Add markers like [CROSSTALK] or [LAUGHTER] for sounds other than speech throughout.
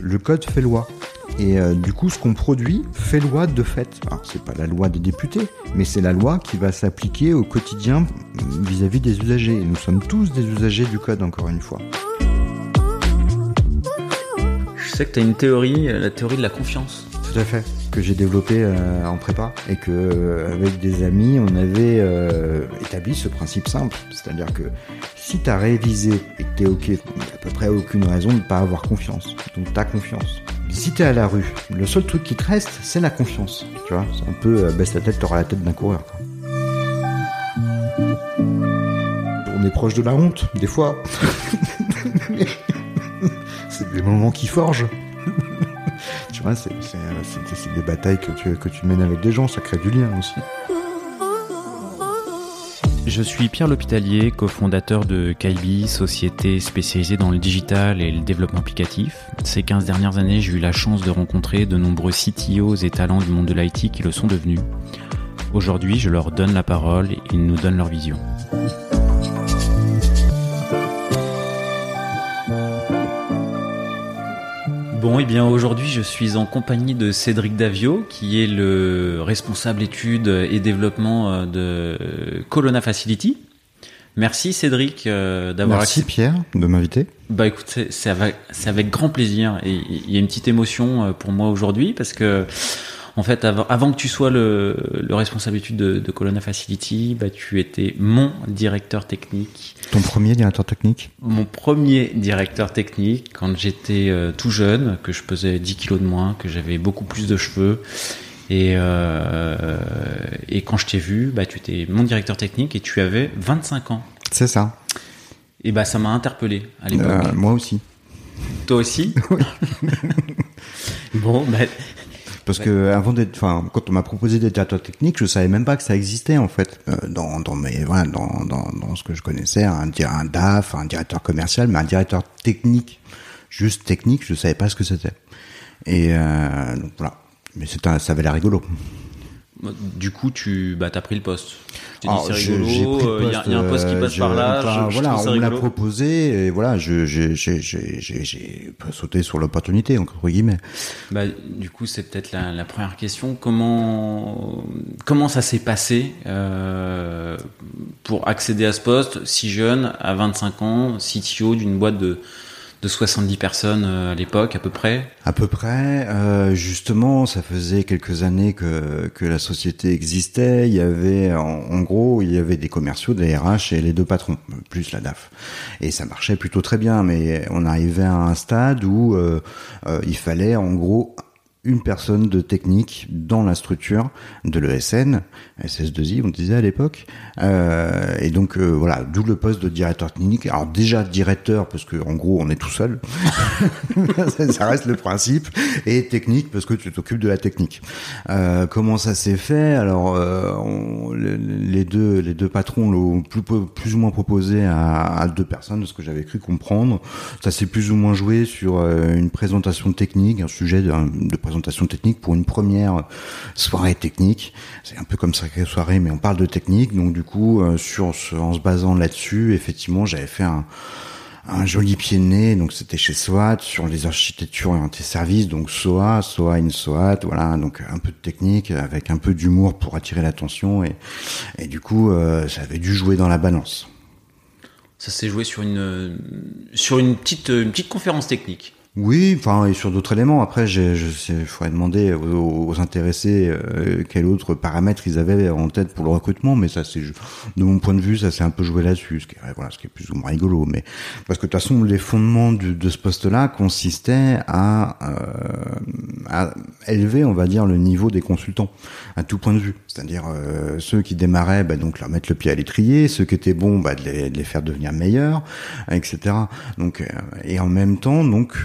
Le code fait loi. Et euh, du coup, ce qu'on produit fait loi de fait. Alors, c'est pas la loi des députés, mais c'est la loi qui va s'appliquer au quotidien vis-à-vis des usagers. Et nous sommes tous des usagers du code, encore une fois. Je sais que tu as une théorie, la théorie de la confiance. Tout à fait. Que j'ai développé euh, en prépa et que euh, avec des amis, on avait euh, établi ce principe simple. C'est-à-dire que si tu as révisé et que tu es OK, il a à peu près aucune raison de ne pas avoir confiance. Donc tu as confiance. Si tu es à la rue, le seul truc qui te reste, c'est la confiance. Tu vois, c'est un peu baisse la tête, tu auras la tête d'un coureur. On est proche de la honte, des fois. [LAUGHS] c'est des moments qui forgent. [LAUGHS] tu vois, c'est des batailles que tu, que tu mènes avec des gens, ça crée du lien aussi. Je suis Pierre L'Hôpitalier, cofondateur de Kaibi, société spécialisée dans le digital et le développement applicatif. Ces 15 dernières années, j'ai eu la chance de rencontrer de nombreux CTOs et talents du monde de l'IT qui le sont devenus. Aujourd'hui, je leur donne la parole et ils nous donnent leur vision. Bon, et eh bien aujourd'hui, je suis en compagnie de Cédric Davio, qui est le responsable études et développement euh, de Colonna Facility. Merci Cédric euh, d'avoir Merci Pierre de m'inviter. Bah écoute, c'est avec, avec, grand plaisir et il y a une petite émotion euh, pour moi aujourd'hui parce que en fait, avant, que tu sois le, responsable étude de, de, Colonna Facility, bah, tu étais mon directeur technique. Ton premier directeur technique Mon premier directeur technique quand j'étais euh, tout jeune, que je pesais 10 kilos de moins, que j'avais beaucoup plus de cheveux. Et, euh, et quand je t'ai vu, bah, tu étais mon directeur technique et tu avais 25 ans. C'est ça. Et bah, ça m'a interpellé à l'époque. Euh, moi aussi. Toi aussi [LAUGHS] [LAUGHS] Bon, bah, parce que avant d'être, enfin, quand on m'a proposé d'être directeur technique, je savais même pas que ça existait en fait euh, dans dans mes voilà dans, dans dans ce que je connaissais, un un DAF, un directeur commercial, mais un directeur technique, juste technique, je savais pas ce que c'était. Et euh, donc voilà, mais c'était ça avait l'air rigolo. Du coup, tu bah, as pris le poste. Tu dit, c'est rigolo, il y, a un poste qui passe par là. voilà, on me l'a proposé et voilà, j'ai sauté sur l'opportunité, entre guillemets. Bah, du coup, c'est peut-être la, la, première question. Comment, comment ça s'est passé euh, pour accéder à ce poste si jeune, à 25 ans, CTO d'une boîte de de 70 personnes euh, à l'époque à peu près À peu près. Euh, justement, ça faisait quelques années que, que la société existait. Il y avait, en, gros, il y avait des commerciaux, des RH et les deux patrons, plus la DAF. Et ça marchait plutôt très bien, mais on arrivait à un stade où euh, il fallait en gros une personne de technique dans la structure de l'ESN, SS2I, on disait à l'époque. Euh, et donc euh, voilà, d'où le poste de directeur technique. Alors déjà directeur parce que en gros on est tout seul, [LAUGHS] ça reste le principe, et technique parce que tu t'occupes de la technique. Euh, comment ça s'est fait? Alors euh, les deux les deux patrons l'ont plus, ou moins proposé à, à deux personnes de ce que j'avais cru comprendre. Ça s'est plus ou moins joué sur euh, une présentation technique, un sujet de, de présentation présentation technique pour une première soirée technique. C'est un peu comme sacrée soirée, mais on parle de technique. Donc du coup, euh, sur en se basant là-dessus, effectivement, j'avais fait un, joli pied de nez, donc c'était chez SWAT, sur les architectures orientées services, donc SOA, SOA in SWAT, voilà, donc un peu de technique avec un peu d'humour pour attirer l'attention et, du coup, euh, ça avait dû jouer dans la balance. Ça s'est joué sur une sur une petite une petite conférence technique. Oui, enfin et sur d'autres éléments. Après, je, je faudrait demander aux, intéressés euh, quels autres paramètres ils avaient en tête pour le recrutement, mais ça c'est de mon point de vue, ça s'est un peu joué là-dessus, ce qui est voilà, ce qui est plus ou moins rigolo. Mais parce que de toute façon, les fondements de ce poste-là consistaient à, euh, à élever, on va dire, le niveau des consultants à tout point de vue. C'est-à-dire euh, ceux qui démarraient, bah, donc leur mettre le pied à l'étrier, ceux qui étaient bons, bah, de les, de les faire devenir meilleurs, etc. Donc et en même temps, donc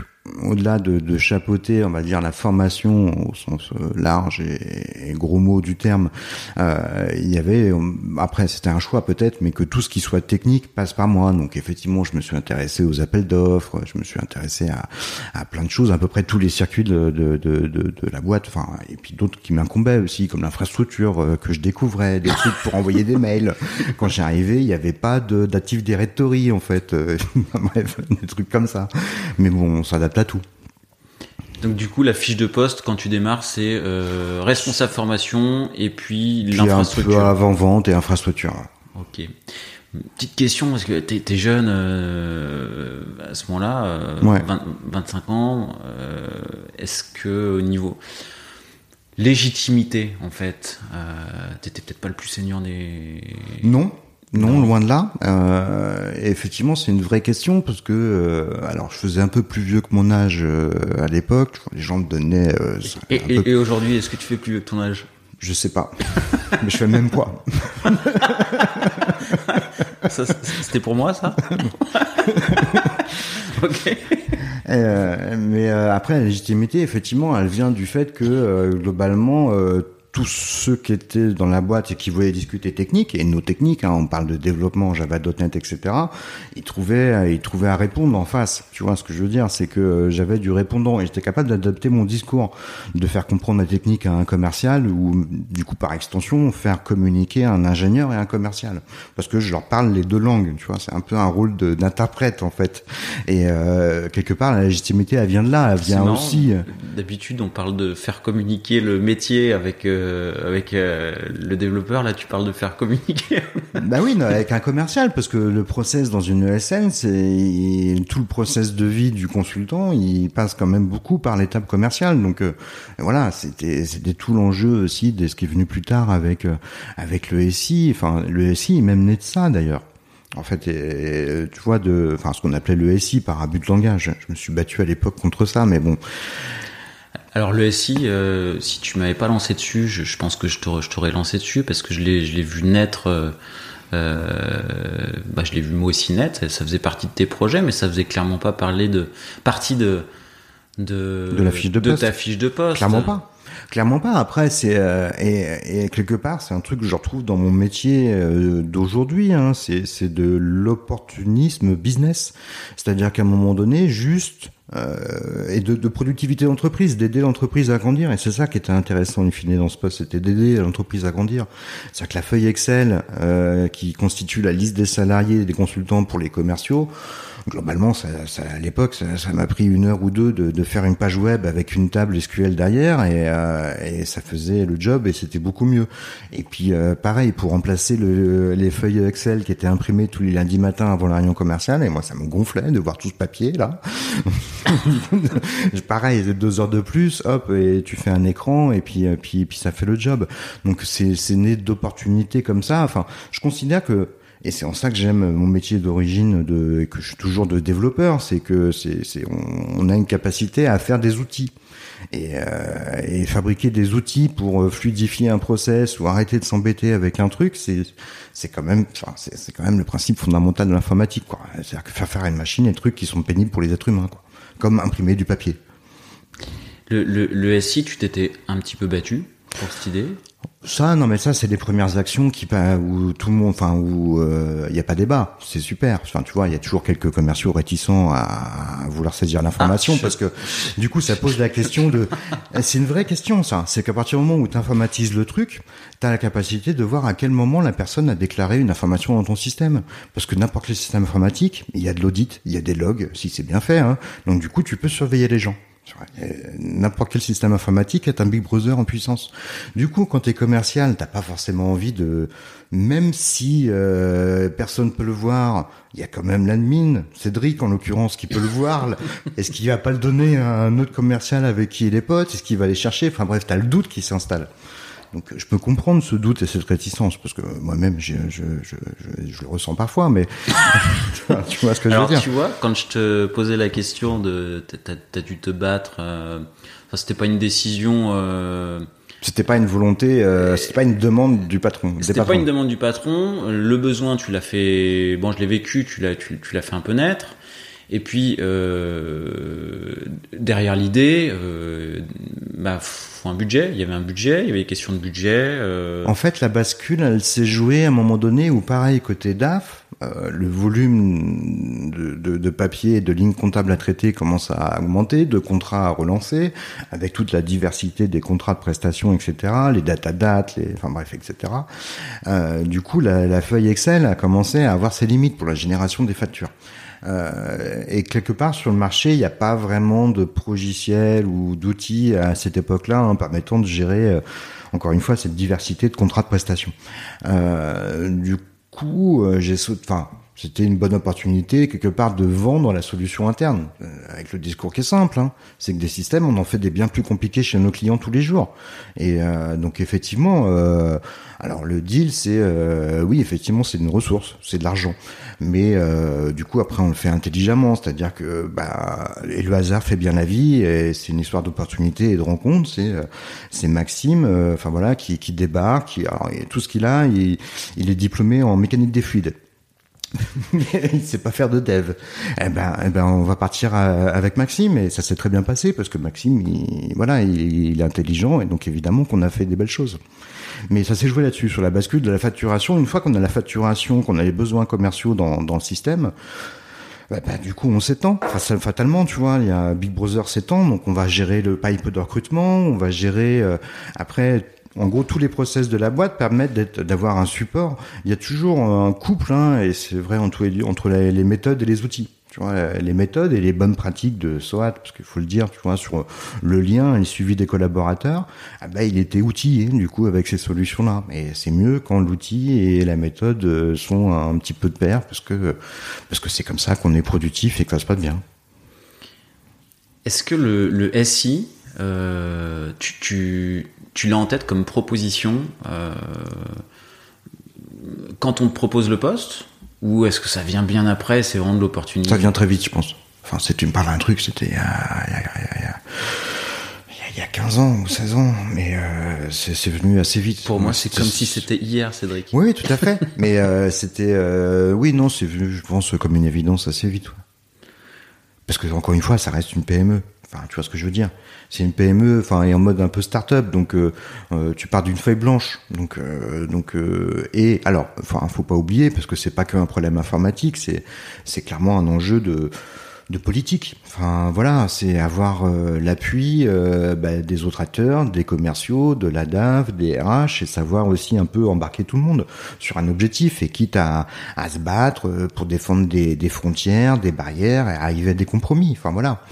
au-delà de, de, chapeauter, on va dire la formation au sens euh, large et, gros mot du terme, euh, il y avait après c'était un choix peut-être, mais que tout ce qui soit technique passe par moi. Donc effectivement, je me suis intéressé aux appels d'offres, je me suis intéressé à, à, plein de choses, à peu près tous les circuits de, de, de, de la boîte, enfin et puis d'autres qui m'incombaient aussi, comme l'infrastructure euh, que je découvrais, des trucs pour envoyer des mails. Quand j'ai arrivé, il n'y avait pas d'Active Directory en fait, [LAUGHS] bref, des trucs comme ça. Mais bon, on s'adapte tout. Donc du coup, la fiche de poste quand tu démarres, c'est euh, responsable formation et puis, l'infrastructure. avant vente et infrastructure. Ok. Petite question parce que tu es jeune euh, à ce moment-là, 25 euh, ans. Est-ce que au niveau légitimité, en fait, t'étais peut-être pas le plus senior des. Non, non, loin de là. Euh, effectivement, c'est une vraie question parce que, euh, alors, je faisais un peu plus vieux que mon âge euh, à l'époque. Les gens me donnaient. Euh, et, aujourd'hui, est-ce que tu fais plus vieux que ton âge? Je sais pas, [LAUGHS] mais je fais le même poids. [LAUGHS] C'était pour moi, ça? [LAUGHS] Ok. mais après, la légitimité, effectivement, elle vient du fait que globalement tous ceux qui étaient dans la boîte et qui voulaient discuter technique, et nos techniques, hein, on parle de développement Java.NET, etc., ils trouvaient, ils trouvaient à répondre en face. Tu vois ce que je veux dire? C'est que euh, j'avais du répondant et j'étais capable d'adapter mon discours, de faire comprendre la technique à un commercial ou, du coup, par extension, faire communiquer un ingénieur et un commercial. Parce que je leur parle les deux langues, tu vois, c'est un peu un rôle d'interprète, en fait. Et euh, quelque part, la légitimité, elle vient de là, elle vient aussi... Euh, d'habitude, on parle de faire communiquer le métier avec... Euh, avec euh, le développeur, là, tu parles de faire communiquer. [LAUGHS] bah oui, avec un commercial, parce que le process dans une ESN, c'est tout le process de vie du consultant, il passe quand même beaucoup par l'étape commerciale. Donc euh, voilà, c'était c'était tout l'enjeu aussi de ce qui est venu plus tard avec avec le SI. Enfin, le SI est même né de ça d'ailleurs. En fait, tu vois, de, enfin, ce qu'on appelait le SI par abus de langage. Je me suis battu à l'époque contre ça, mais bon, alors le SI, euh, si tu m'avais pas lancé dessus, je, pense que je t'aurais lancé dessus parce que je l'ai vu naître. Euh, euh, bah, je l'ai vu moi aussi naître. Ça faisait partie de tes projets, mais ça faisait clairement pas parler de partie de de, de la fiche de, ta fiche de poste. Clairement pas. Clairement pas. Après, c'est et, et, quelque part, c'est un truc que je retrouve dans mon métier d'aujourd'hui. Hein. C'est de l'opportunisme business. C'est-à-dire qu'à un moment donné, juste euh, et de, de productivité d'entreprise, d'aider l'entreprise à grandir. Et c'est ça qui était intéressant in fine dans ce poste, c'était d'aider l'entreprise à grandir. C'est-à-dire que la feuille Excel euh, qui constitue la liste des salariés et des consultants pour les commerciaux, globalement, ça, à l'époque, ça m'a pris une heure ou deux de, faire une page web avec une table SQL derrière et, euh, et ça faisait le job et c'était beaucoup mieux. Et puis euh, pareil, pour remplacer le, les feuilles Excel qui étaient imprimées tous les lundis matins avant la réunion commerciale, et moi ça me gonflait de voir tout ce papier là. [LAUGHS] pareil, deux heures de plus, hop, et tu fais un écran et puis, euh, puis, puis ça fait le job. Donc c'est né d'opportunités comme ça. Enfin, je considère que et c'est en ça que j'aime mon métier d'origine de, que je suis toujours de développeur, c'est que c'est, c'est on, a une capacité à faire des outils et, euh, et fabriquer des outils pour euh, fluidifier un process ou arrêter de s'embêter avec un truc, c'est c'est quand même, enfin, c'est, quand même le principe fondamental de l'informatique, quoi. C'est-à-dire que faire faire une machine des trucs qui sont pénibles pour les êtres humains, quoi. Comme imprimer du papier. Le, le, le SI, tu t'étais un petit peu battu pour cette idée? Ça, non, mais ça, c'est les premières actions qui, où tout le monde, enfin, où il euh, n'y a pas débat. C'est super. Enfin, tu vois, il y a toujours quelques commerciaux réticents à, vouloir saisir l'information ah, parce que, du coup, ça pose la question de. [LAUGHS] c'est une vraie question, ça. C'est qu'à partir du moment où tu informatises le truc, tu as la capacité de voir à quel moment la personne a déclaré une information dans ton système. Parce que n'importe quel système informatique, il y a de l'audit, il y a des logs, si c'est bien fait. Hein. Donc, du coup, tu peux surveiller les gens. N'importe quel système informatique est un Big Brother en puissance. Du coup, quand tu es commercial, t'as pas forcément envie de, même si euh, personne peut le voir, il y a quand même l'admin, Cédric en l'occurrence, qui peut le voir. Est-ce qu'il va pas le donner à un autre commercial avec qui il est pote? Est-ce qu'il va aller chercher? Enfin bref, t'as le doute qui s'installe. Donc je peux comprendre ce doute et cette réticence parce que moi-même je, je, je, je, le ressens parfois, mais [LAUGHS] tu vois ce que je veux dire. Tu vois, quand je te posais la question de t'as dû te battre, euh, enfin, c'était pas une décision. Euh, c'était pas une volonté, euh, c'était pas une demande du patron. C'était pas une demande du patron. Le besoin, tu l'as fait. Bon, je l'ai vécu, tu l'as, tu, tu l'as fait un peu naître. Et puis euh, derrière l'idée, euh, bah, faut un budget. Il y avait un budget, il y avait des questions de budget. Euh. En fait, la bascule, elle s'est jouée à un moment donné où, pareil, côté DAF, euh, le volume de, de, de, papier et de lignes comptables à traiter commence à augmenter, de contrats à relancer, avec toute la diversité des contrats de prestation, etc., les data dates, les, enfin bref, etc. Euh, du coup, la, la feuille Excel a commencé à avoir ses limites pour la génération des factures. Euh, et quelque part sur le marché, il n'y a pas vraiment de progiciel ou d'outils à cette époque-là hein, permettant de gérer, euh, encore une fois, cette diversité de contrats de prestation. Euh, du coup, euh, j'ai enfin, c'était une bonne opportunité quelque part de vendre la solution interne euh, avec le discours qui est simple hein. c'est que des systèmes on en fait des bien plus compliqués chez nos clients tous les jours et euh, donc effectivement euh, alors le deal c'est euh, oui effectivement c'est une ressource c'est de l'argent mais du coup après on le fait intelligemment c'est-à-dire que bah et le hasard fait bien la vie et c'est une histoire d'opportunité et de rencontre c'est c'est Maxime enfin voilà qui, qui débarque qui alors, tout ce qu'il a il, il est diplômé en mécanique des fluides [LAUGHS] il sait pas faire de dev. Eh ben, eh ben, on va partir euh, avec Maxime et ça s'est très bien passé parce que Maxime, il, voilà, il, est intelligent et donc évidemment qu'on a fait des belles choses. Mais ça s'est joué là-dessus sur la bascule de la facturation. Une fois qu'on a la facturation, qu'on a les besoins commerciaux dans, dans le système. Bah, bah, du coup, on s'étend. Fatalement, tu vois, il y a Big Brother s'étend, donc on va gérer le pipe de recrutement, on va gérer euh, après en gros, tous les process de la boîte permettent d'avoir un support. Il y a toujours un couple, hein, et c'est vrai entre les, méthodes et les outils. Tu vois, les méthodes et les bonnes pratiques de SOAT, parce qu'il faut le dire, tu vois, sur le lien et le suivi des collaborateurs, ah bah, il était outillé, du coup, avec ces solutions-là. Et c'est mieux quand l'outil et la méthode euh, sont un petit peu de pair, parce que, parce que c'est comme ça qu'on est productif et que ça se passe bien. Est-ce que le, SI, euh, tu, tu, tu l'as en tête comme proposition euh, quand on te propose le poste? Ou est-ce que ça vient bien après C'est vraiment de l'opportunité Ça vient très vite, je pense. Enfin, tu me parles d'un truc, c'était il y a, 15 ans ou 16 ans, mais euh, c'est venu assez vite. Pour moi, c'est comme si c'était hier, Cédric. Oui, tout à fait. [LAUGHS] mais euh, c'était, oui, non, c'est venu, je pense, comme une évidence assez vite. Parce que encore une fois, ça reste une PME. Enfin, tu vois ce que je veux dire C'est une PME, enfin, et en mode un peu start-up, donc euh, euh, tu pars d'une feuille blanche, donc euh, donc et alors, enfin, faut pas oublier parce que c'est pas qu'un problème informatique, c'est c'est clairement un enjeu de de politique. Enfin voilà, c'est avoir l'appui bah, des autres acteurs, des commerciaux, de la DAF, des RH, et savoir aussi un peu embarquer tout le monde sur un objectif, et quitte à, à se battre pour défendre des, des frontières, des barrières, et arriver à des compromis. Enfin voilà.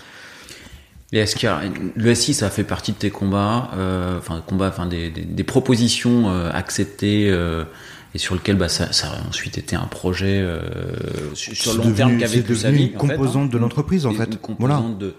Et est-ce qu'il y a, le SI, ça fait partie de tes combats, euh, enfin combats, enfin des, des, des propositions euh, acceptées euh, et sur lequel bah, ça, ça, a ensuite été un projet euh, sur le long terme qui avait plus sa vie. Une composante hein. de l'entreprise en fait. Voilà. De,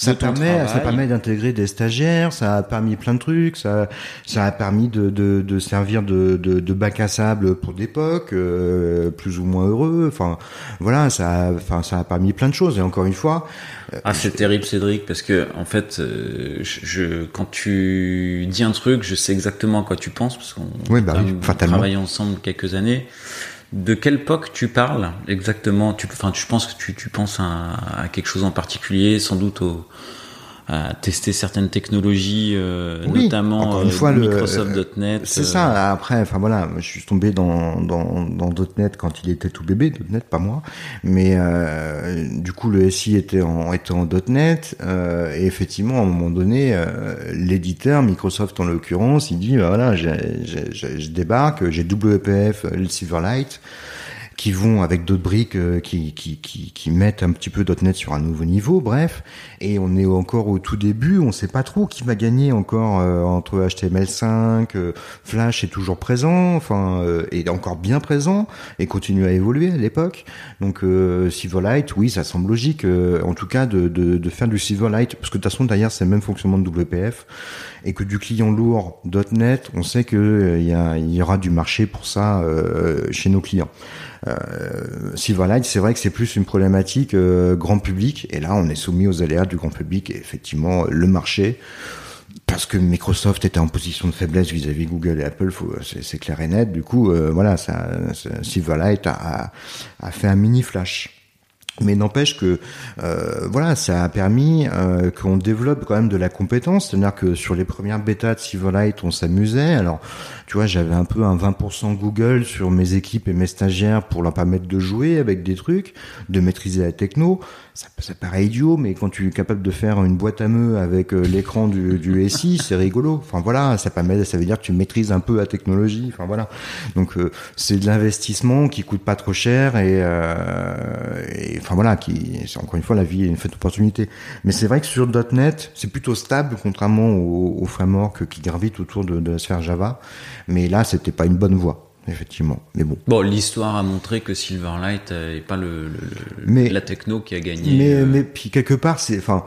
ça permet, ça permet d'intégrer des stagiaires, ça a permis plein de trucs, ça, ça a permis de, de, de servir de, de, de, bac à sable pour d'époque, euh, plus ou moins heureux. Enfin, voilà, ça, a, enfin, ça a permis plein de choses. Et encore une fois, euh, ah, c'est terrible, Cédric, parce que en fait, euh, je, quand tu dis un truc, je sais exactement à quoi tu penses, parce qu'on oui, bah, a travaillé ensemble quelques années. De quelle époque tu parles exactement? Tu, enfin, tu penses que tu, tu penses à, quelque chose en particulier, sans doute au, à tester certaines technologies, euh, notamment euh, fois, Microsoft.NET. C'est ça. Euh. Après, enfin voilà, je suis tombé dans, dans, dans .NET quand il était tout bébé, .NET, pas moi. Mais euh, du coup, le SI était en, était en .NET. et effectivement, à un moment donné, l'éditeur, Microsoft en l'occurrence, il dit, bah, voilà, je débarque, j'ai WPF, le Silverlight qui vont avec d'autres briques euh, qui, qui, qui, qui, mettent un petit peu .NET sur un nouveau niveau, bref. Et on est encore au tout début, on sait pas trop qui va gagner encore euh, entre HTML5, euh, Flash est toujours présent, enfin, est encore bien présent et continue à évoluer à l'époque. Donc Silverlight, oui, ça semble logique, en tout cas de, de, de, faire du Silverlight, parce que de toute façon derrière c'est le même fonctionnement de WPF et que du client lourd .NET, on sait que il y, y, aura du marché pour ça chez nos clients. Euh, Silverlight, c'est vrai que c'est plus une problématique euh, grand public, et là on est soumis aux aléas du grand public, et effectivement le marché, parce que Microsoft était en position de faiblesse vis-à-vis Google et Apple, c'est clair et net. Du coup, euh, voilà, Silverlight a, a, fait un mini flash. Mais n'empêche que euh, voilà, ça a permis euh, qu'on développe quand même de la compétence. C'est-à-dire que sur les premières bêtas de Silverlight, on s'amusait. Alors, tu vois, j'avais un peu un 20% Google sur mes équipes et mes stagiaires pour leur permettre de jouer avec des trucs, de maîtriser la techno ça, ça, paraît idiot, mais quand tu es capable de faire une boîte à meux avec euh, l'écran du, du SI, c'est rigolo. Enfin voilà, ça permet, ça veut dire que tu maîtrises un peu la technologie. Enfin voilà, donc euh, c'est de l'investissement qui coûte pas trop cher et, euh, et enfin voilà, qui encore une fois la vie est une faite d'opportunité. Mais c'est vrai que sur .NET, c'est plutôt stable contrairement au, au framework qui gravite autour de, de la sphère Java. Mais là, c'était pas une bonne voie effectivement. Mais bon. Bon, l'histoire a montré que Silverlight n'est pas le, le, mais, la techno qui a gagné. Mais, euh... mais puis quelque part, c'est, enfin,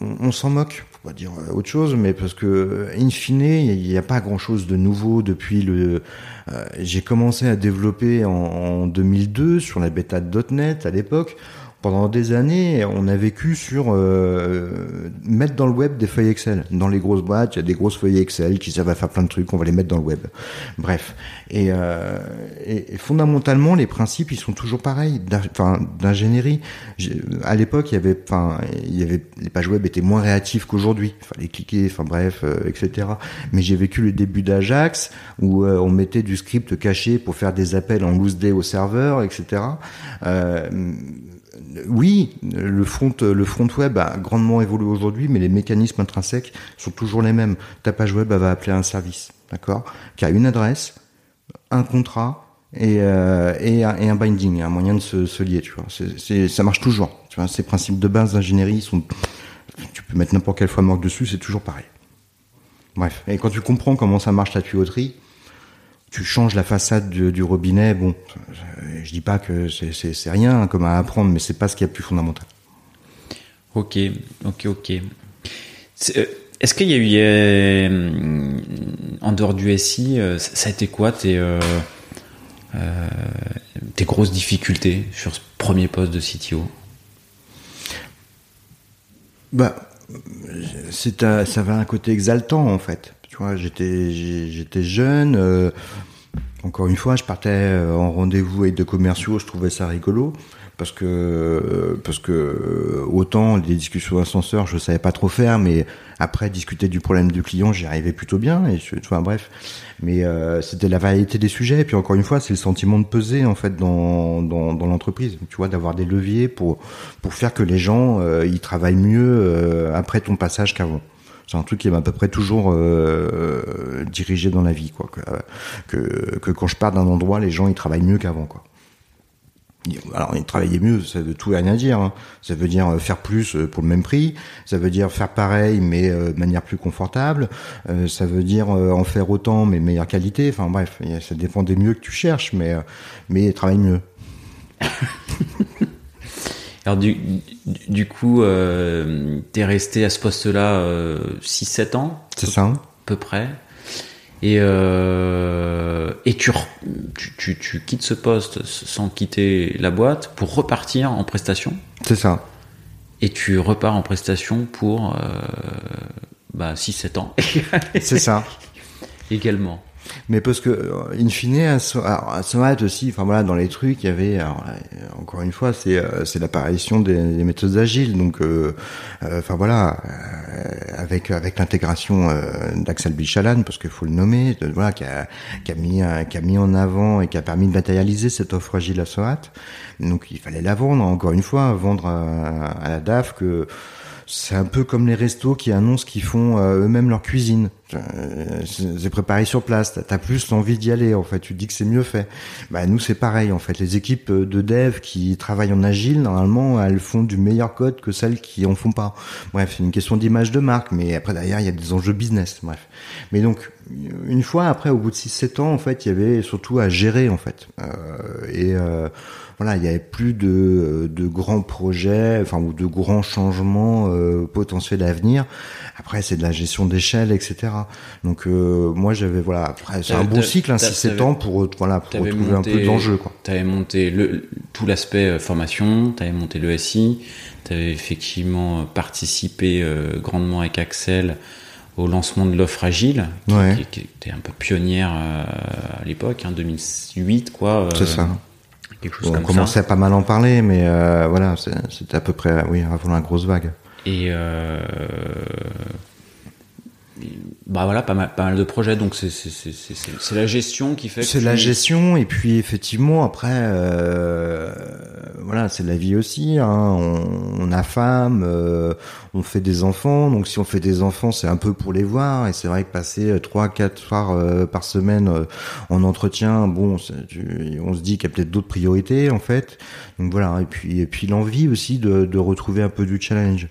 on, on s'en moque. Faut pas dire autre chose, mais parce que in fine, il n'y a, pas grand chose de nouveau depuis le. Euh, j'ai commencé à développer en, en 2002 sur la bêta de .NET à l'époque pendant des années, on a vécu sur euh, mettre dans le web des feuilles Excel. Dans les grosses boîtes, il y a des grosses feuilles Excel qui servent à faire plein de trucs, on va les mettre dans le web. Bref. Et, euh, et, fondamentalement, les principes, ils sont toujours pareils. D'ingénierie. À l'époque, il y avait, enfin, il y avait, les pages web étaient moins réactives qu'aujourd'hui. Il fallait cliquer, enfin bref, euh, etc. Mais j'ai vécu le début d'Ajax où euh, on mettait du script caché pour faire des appels en loose day au serveur, etc. Euh, oui, le front, le front web a grandement évolué aujourd'hui, mais les mécanismes intrinsèques sont toujours les mêmes. Ta page web va appeler un service, d'accord, qui a une adresse, un contrat et, euh, et, un, et un binding, un moyen de se, lier. Tu vois, ça marche toujours. Tu vois, ces principes de base d'ingénierie sont, tu peux mettre n'importe quel framework dessus, c'est toujours pareil. Bref, et quand tu comprends comment ça marche la tuyauterie, tu changes la façade du, du, robinet, bon, je dis pas que c'est rien comme à apprendre, mais c'est pas ce qui est le plus fondamental. Ok, ok, ok. Est-ce qu'il y a eu, euh, en dehors du SI, euh, ça a été quoi tes, euh, euh, tes grosses difficultés sur ce premier poste de CTO Bah, c'est ça avait un côté exaltant en fait. J'étais j'étais jeune. Euh, encore une fois, je partais euh, en rendez-vous avec des commerciaux, je trouvais ça rigolo parce que parce que autant les discussions ascenseur, je savais pas trop faire, mais après discuter du problème du client, j'y arrivais plutôt bien. Et enfin bref, mais euh, c'était la variété des sujets. Et puis encore une fois, c'est le sentiment de peser en fait dans dans, dans l'entreprise. Tu vois, d'avoir des leviers pour pour faire que les gens euh, ils travaillent mieux euh, après ton passage qu'avant c'est un truc qui m'a à peu près toujours euh, dirigé dans la vie quoi. Que, que, que quand je pars d'un endroit les gens ils travaillent mieux qu'avant quoi. Alors travailler mieux ça veut tout et rien dire hein. ça veut dire faire plus pour le même prix. Ça veut dire faire pareil mais euh, de manière plus confortable. Euh, ça veut dire euh, en faire autant mais meilleure qualité. Enfin bref ça dépend des mieux que tu cherches mais mais travaille mieux [LAUGHS] alors du, du coup, euh, t'es resté à ce poste-là euh, 6-7 ans? C'est ça. À peu près. Et, euh, et tu, tu, tu, tu, quittes ce poste sans quitter la boîte pour repartir en prestation? C'est ça. Et tu repars en prestation pour euh, bah, 6-7 ans. C'est ça. [LAUGHS] Également. Mais parce que, in fine, à, Sonat aussi, enfin voilà, dans les trucs, il y avait, alors, encore une fois, c'est c'est l'apparition des, des, méthodes agiles, donc, euh, enfin voilà, euh, avec l'intégration euh, d'Axel Bichalan, parce qu'il faut le nommer, voilà, qui a, mis qui a mis en avant et qui a permis de matérialiser cette offre agile à Soat. Donc il fallait la vendre, encore une fois, vendre à, à la DAF que c'est un peu comme les restos qui annoncent qu'ils font euh, eux-mêmes leur cuisine. Euh, c'est préparé sur place. T'as plus l'envie d'y aller. En fait, tu dis que c'est mieux fait. Bah nous c'est pareil. En fait, les équipes de dev qui travaillent en agile, normalement, elles font du meilleur code que celles qui en font pas. Bref, c'est une question d'image de marque. Mais après derrière, il y a des enjeux business. Bref. Mais donc une fois après, au bout de 6-7 ans, en fait, il y avait surtout à gérer en fait. Euh, et euh, voilà, il y avait plus de, de grands projets, enfin ou de grands changements euh, potentiels à venir. Après, c'est de la gestion d'échelle, etc. Donc euh, moi, j'avais voilà, après c'est un bon cycle, hein, 6-7 ans pour voilà pour retrouver monté, un peu d'enjeu. quoi. T'avais monté le, tout l'aspect formation, t'avais monté le SI, t'avais effectivement participé euh, grandement avec Axel au lancement de l'offre agile, qui, ouais. qui, qui, était un peu pionnière euh, à l'époque, hein, 2008 quoi. C'est ça quelque chose on comme commençait ça. à pas mal en parler, mais euh, voilà, c'était à peu près, oui, avant la grosse vague. Et euh, bah voilà, pas mal, pas mal de projets. Donc c'est c'est c'est c'est c'est- c'est la gestion qui fait. C'est tu- la gestion et puis effectivement après euh, voilà c'est la vie aussi hein. on, on a femme euh, on fait des enfants donc si on fait des enfants c'est un peu pour les voir et c'est vrai que passer euh, trois quatre soirs euh, par semaine euh, en entretien bon tu- on se dit qu'il y a peut-être d'autres priorités en fait donc voilà et puis et puis l'envie aussi de, de retrouver un peu du challenge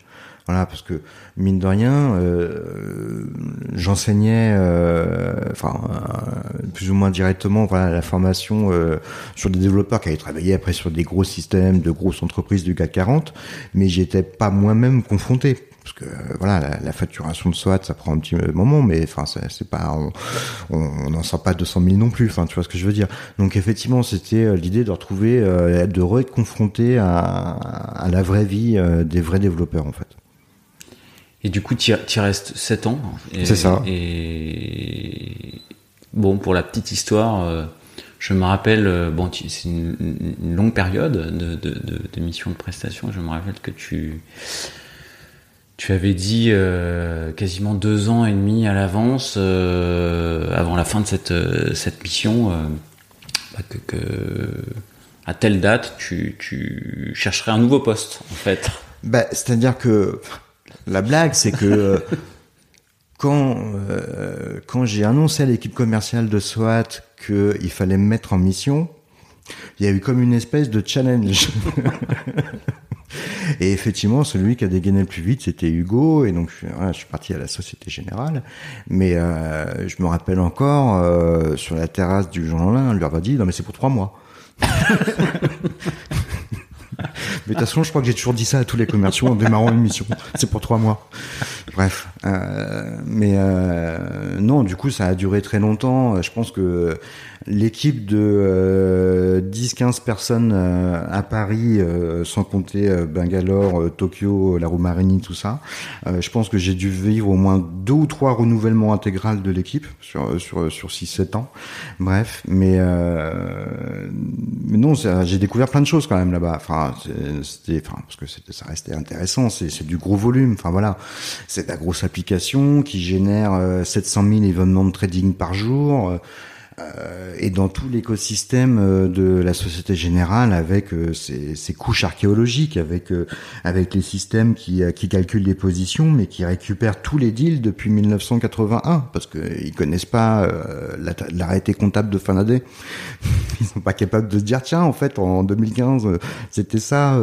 voilà, parce que mine de rien, euh, j'enseignais, euh, enfin euh, plus ou moins directement, voilà, la formation euh, sur des développeurs qui avaient travaillé après sur des gros systèmes de grosses entreprises du CAC 40, mais j'y étais pas moi-même confronté. Parce que euh, voilà, la, la facturation de SWAT, ça prend un petit moment, mais enfin, c'est pas, on n'en sort pas 200 000 non plus. Enfin, tu vois ce que je veux dire. Donc effectivement, c'était euh, l'idée de retrouver, euh, de re être confronté à, à la vraie vie euh, des vrais développeurs en fait. Et du coup, tu y restes 7 ans. C'est ça. Et bon, pour la petite histoire, euh, je me rappelle, euh, bon, c'est une, une longue période de, de, de, de mission de prestation. Je me rappelle que tu tu avais dit euh, quasiment deux ans et demi à l'avance, euh, avant la fin de cette cette mission, euh, bah, que, que à telle date, tu, tu chercherais un nouveau poste, en fait. Bah, c'est-à-dire que la blague, c'est que euh, quand euh, quand j'ai annoncé à l'équipe commerciale de SWAT qu'il fallait me mettre en mission, il y a eu comme une espèce de challenge. [LAUGHS] Et effectivement, celui qui a dégainé le plus vite, c'était Hugo. Et donc, je, suis- parti à la Société Générale. Mais euh, je me rappelle encore, sur la terrasse du Jean Lin, on lui a dit, non mais c'est pour trois mois. [LAUGHS] Mais de toute façon, je crois que j'ai toujours dit ça à tous les commerciaux en démarrant une mission. C'est pour trois mois. Bref. Euh, mais euh, non, du coup, ça a duré très longtemps. Je pense que l'équipe de euh, 10-15 personnes euh, à Paris, euh, sans compter euh, Bangalore, euh, Tokyo, la Roumanie, tout ça, euh, je pense que j'ai dû vivre au moins deux ou trois renouvellements intégrales de l'équipe sur sur sur 6-7 ans. Bref, mais euh, mais non, j'ai découvert plein de choses quand même là-bas. Enfin, c'était, enfin, parce que ça restait intéressant. C'est, du gros volume. Enfin voilà, c'est la grosse application qui génère euh, 700 000 événements de trading par jour. Euh, et dans tout l'écosystème euh, de la Société Générale, avec euh, ses, ses couches archéologiques, avec avec les systèmes qui qui calculent les positions, mais qui récupèrent tous les deals depuis 1981, parce que ils connaissent pas la- l'arrêté comptable de fin d'année. [LAUGHS] Ils sont pas capables de se dire tiens en fait en 2015 euh, c'était ça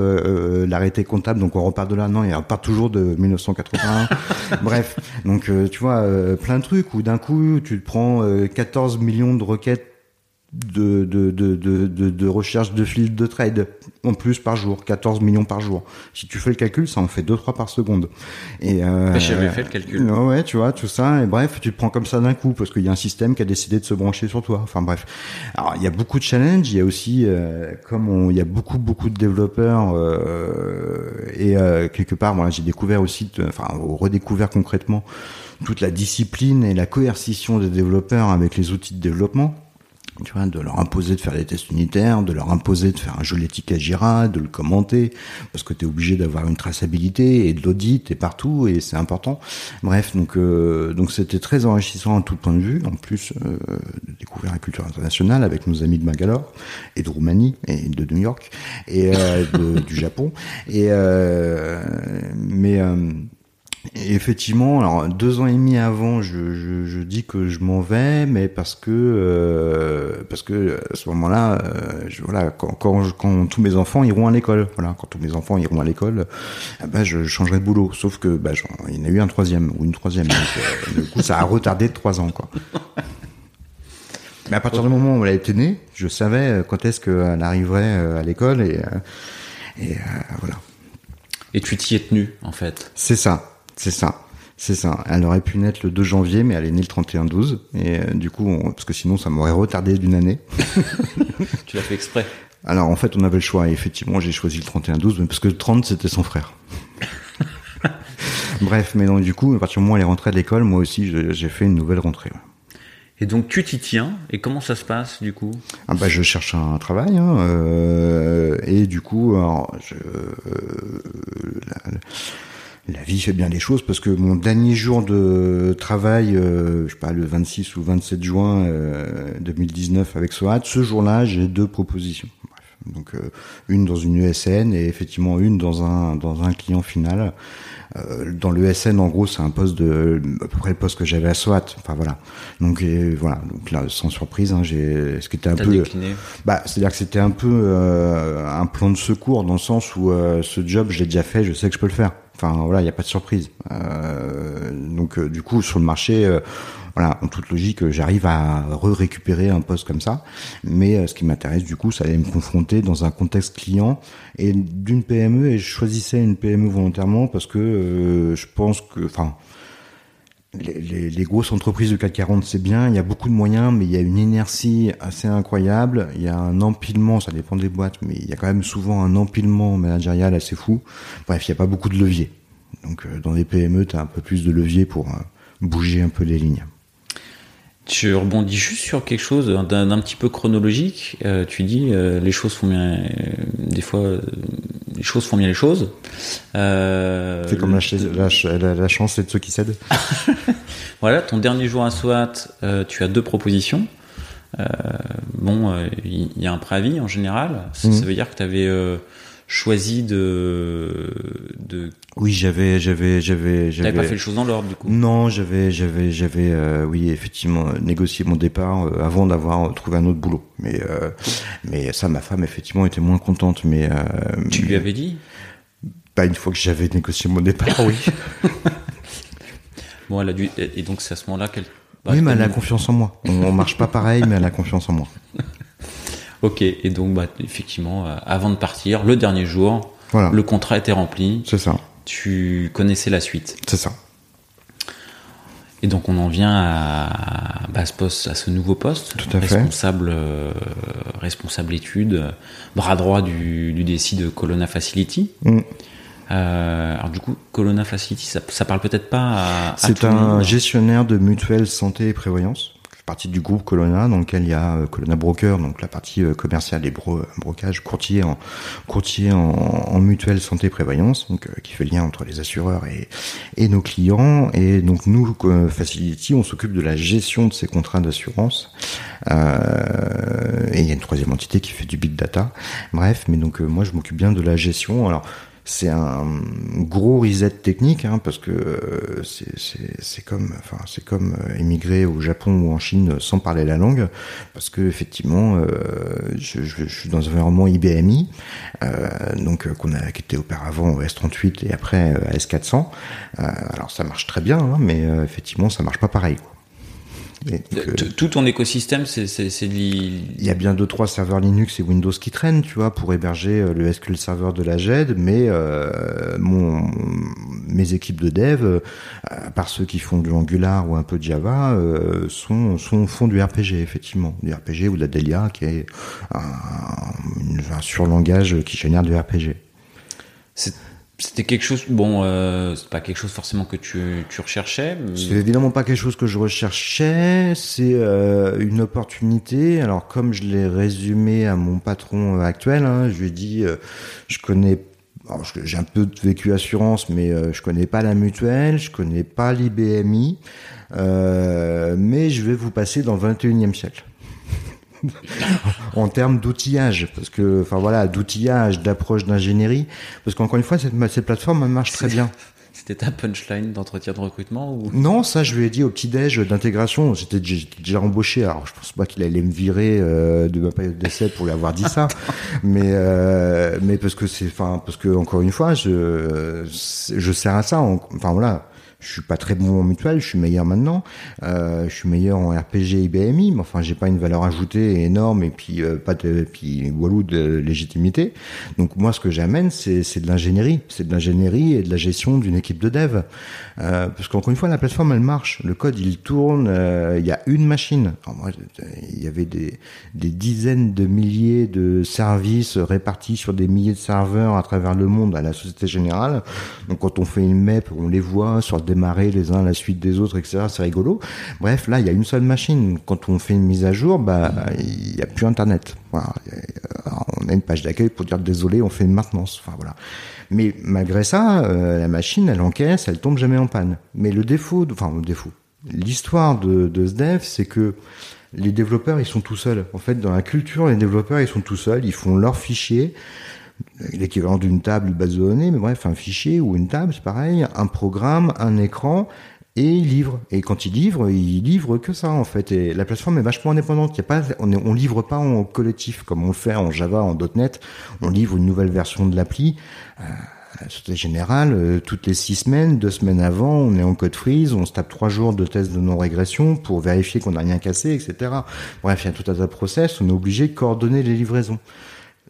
l'arrêté comptable, donc on repart de là. Non, il repart toujours de 1981. [LAUGHS] Bref, donc tu vois plein de trucs où d'un coup tu te prends euh, 14 millions de requêtes de, de, de, de, recherche de fils de trade en plus par jour, 14 millions par jour. Si tu fais le calcul, ça en fait 2-3 par seconde. Et euh, J'avais fait le calcul. Ouais, ouais, tu vois, tout ça. Et bref, tu te prends comme ça d'un coup parce qu'il y a un système qui a décidé de se brancher sur toi. Enfin bref. Alors il y a beaucoup de challenges. Il y a aussi, euh, comme on, il y a beaucoup beaucoup de développeurs euh, et euh, quelque part, moi j'ai découvert aussi, enfin redécouvert concrètement toute la discipline et la coercition des développeurs avec les outils de développement tu vois, de leur imposer de faire des tests unitaires, de leur imposer de faire un joli ticket Jira, de le commenter, parce que tu es obligé d'avoir une traçabilité et de l'audit et partout, et c'est important. Bref, donc euh, donc c'était très enrichissant à tout point de vue, en plus euh, de découvrir la culture internationale avec nos amis de Bangalore et de Roumanie et de New York et euh, du Japon. Et euh, mais euh, et effectivement, alors deux ans et demi avant, je, je, je dis que je m'en vais, mais parce que euh, parce que à ce moment-là, euh, voilà, quand, quand, je- quand tous mes enfants iront à l'école, voilà, quand tous mes enfants iront à l'école, eh ben je changerai de boulot. Sauf que bah, il y en a eu un troisième ou une troisième. Donc, euh, du coup, ça a retardé de trois ans, quoi. Mais à partir du moment où elle était née, je savais euh, quand est-ce qu'elle arriverait euh, à l'école et et euh, voilà. Et tu t'y es tenu, en fait? C'est ça, c'est ça. C'est ça. Elle aurait pu naître le 2 janvier, mais elle est née le 31-12. Et euh, du coup, on- parce que sinon, ça m'aurait retardé d'une année. [LAUGHS] Tu l'as fait exprès. Alors, en fait, on avait le choix. Et effectivement, j'ai choisi le 31-12, mais parce que le 30, c'était son frère. [LAUGHS] Bref, mais donc, du coup, à partir du moment où elle est rentrée à l'école, moi aussi, j'ai fait une nouvelle rentrée. ouais. Et donc tu t'y tiens, et comment ça se passe du coup? Ah bah, Je cherche un travail, hein, euh, et du coup, alors, je, euh, la, la, vie fait bien les choses, parce que mon dernier jour de travail, euh, je sais pas, le 26 ou 27 juin 2019 avec SOAT, ce jour-là, j'ai deux propositions. Donc euh, une dans une ESN et effectivement une dans un dans un client final. Euh, dans l'ESN en gros c'est un poste de à peu près le poste que j'avais à SWAT. Enfin voilà. Donc et, voilà. Donc là sans surprise, hein, j'ai ce qui était un peu. Décliné. Bah c'est-à-dire que c'était un peu euh, un plan de secours dans le sens où euh, ce job je l'ai déjà fait, je sais que je peux le faire. Enfin voilà, il n'y a pas de surprise. Euh, donc du coup sur le marché voilà, en toute logique, j'arrive à re-récupérer un poste comme ça. Mais euh, ce qui m'intéresse du coup, ça allait me confronter dans un contexte client et d'une PME. Et je choisissais une PME volontairement parce que euh, je pense que, enfin, les, les, grosses entreprises du CAC 40, c'est bien, il y a beaucoup de moyens, mais il y a une inertie assez incroyable, il y a un empilement, ça dépend des boîtes, mais il y a quand même souvent un empilement managérial assez fou. Bref, il n'y a pas beaucoup de levier. Donc euh, dans les PME, tu un peu plus de levier pour bouger un peu les lignes. Tu rebondis juste sur quelque chose d'un petit peu chronologique. Euh, tu dis euh, les choses font bien. Euh, des fois, euh, les choses font bien les choses. Euh, c'est comme la, la, la, chance, c'est de ceux qui cèdent. [LAUGHS] voilà, ton dernier jour à SWAT, tu as deux propositions. bon, il y, a un préavis en général. Ça, mmh. ça veut dire que tu avais choisi de, de... Oui, j'avais, j'avais, j'avais, j'avais. pas fait les choses dans l'ordre du coup. Non, j'avais, j'avais, j'avais, euh, oui, effectivement, négocié mon départ euh, avant d'avoir trouvé un autre boulot. Mais, euh, mais ça, ma femme, effectivement, était moins contente. Mais euh, tu lui avais dit? Pas une fois que j'avais négocié mon départ, oui. [LAUGHS] bon, elle a dû, et donc c'est à ce moment-là qu'elle. Bah, oui, mais elle a confiance en moi. On, on marche pas pareil, mais elle a confiance en moi. [LAUGHS] Ok, et donc bah, effectivement, euh, avant de partir, le dernier jour, voilà. le contrat était rempli. C'est ça. Tu connaissais la suite. C'est ça. Et donc on en vient à, bah, ce poste, à ce nouveau poste, Tout à responsable, euh, responsable études, bras droit du, du DSI de Colonna Facility. Mm. Euh, alors du coup, Colonna Facility, ça, ça parle peut-être pas à. à C'est un gestionnaire de mutuelle santé et prévoyance partie du groupe Colonna dans lequel il y a euh, Colonna Broker, donc la partie euh, commerciale et bro brocage, courtier en courtier en, mutuelle santé prévoyance, donc euh, qui fait lien entre les assureurs et, et nos clients. Et donc nous, Facility, on s'occupe de la gestion de ces contrats d'assurance. et il y a une troisième entité qui fait du big data. Bref, mais donc moi je m'occupe bien de la gestion. Alors c'est un gros reset technique hein, parce que euh, c'est comme enfin c'est comme euh, émigrer au Japon ou en Chine sans parler la langue parce que effectivement euh, je, je, je, suis dans un environnement IBMI euh, donc qu'on a qui était auparavant au S38 et après à S400 alors ça marche très bien hein, mais effectivement ça marche pas pareil quoi. Donc, euh, tout ton écosystème, c'est Il y a bien deux trois serveurs Linux et Windows qui traînent, tu vois, pour héberger euh, le SQL Server de la GED, mais euh, mon, mes équipes de dev, euh, à part ceux qui font du Angular ou un peu de Java, euh, sont, sont font du RPG effectivement, du RPG ou de la Delia, qui est un, un surlangage qui génère du RPG. C'est c'était quelque chose, bon, euh, c'est pas quelque chose forcément que tu, tu recherchais. C'est évidemment pas quelque chose que je recherchais. C'est euh, une opportunité. Alors comme je l'ai résumé à mon patron actuel, hein, je lui ai dit, euh, je connais, j'ai un peu vécu assurance, mais euh, je connais pas la mutuelle, je connais pas l'IBMI, euh, mais je vais vous passer dans le 21e siècle. En termes d'outillage, parce que, enfin voilà, d'outillage, d'approche d'ingénierie, parce qu'encore une fois, cette, cette plateforme marche très bien. [LAUGHS] C'était ta punchline d'entretien de recrutement ou? Non, ça je lui ai dit au petit déj d'intégration. J'étais déjà embauché. Alors je pense pas qu'il allait me virer euh, de ma période d'essai pour lui avoir dit ça, [LAUGHS] mais euh, mais parce que c'est, enfin parce que encore une fois, je je sers à ça. Enfin voilà je suis pas très bon en mutuelle, je suis meilleur maintenant. Euh, je suis meilleur en RPG et BMI, mais enfin j'ai pas une valeur ajoutée énorme et puis euh, pas de puis walou de légitimité. Donc moi ce que j'amène c'est c'est de l'ingénierie, c'est de l'ingénierie et de la gestion d'une équipe de dev. Euh, parce qu'encore une fois la plateforme elle marche, le code il tourne, euh, il y a une machine. Alors, moi il y avait des des dizaines de milliers de services répartis sur des milliers de serveurs à travers le monde à la Société Générale. Donc quand on fait une MEP, on les voit sur démarrer les uns à la suite des autres, etc. C'est rigolo. Bref, là, il y a une seule machine. Quand on fait une mise à jour, bah, il n'y a plus Internet. Voilà. On a une page d'accueil pour dire désolé, on fait une maintenance. Enfin voilà. Mais malgré ça, euh, la machine, elle encaisse, elle tombe jamais en panne. Mais le défaut, enfin le défaut, l'histoire de, de ce dev, c'est que les développeurs, ils sont tout seuls. En fait, dans la culture, les développeurs, ils sont tout seuls. Ils font leur fichier, l'équivalent d'une table, une base de données, mais bref, un fichier ou une table, c'est pareil, un programme, un écran, et ils livrent. Et quand ils livrent, ils livrent que ça en fait. Et la plateforme est vachement indépendante. Il y a pas, on, on livre pas en collectif comme on le fait en Java, en .NET. On livre une nouvelle version de l'appli. Euh, Société Générale, euh, toutes les six semaines, deux semaines avant, on est en code freeze, on se tape trois jours de test de non-régression pour vérifier qu'on n'a rien cassé, etc. Bref, il y a tout un tas de process, on est obligé de coordonner les livraisons.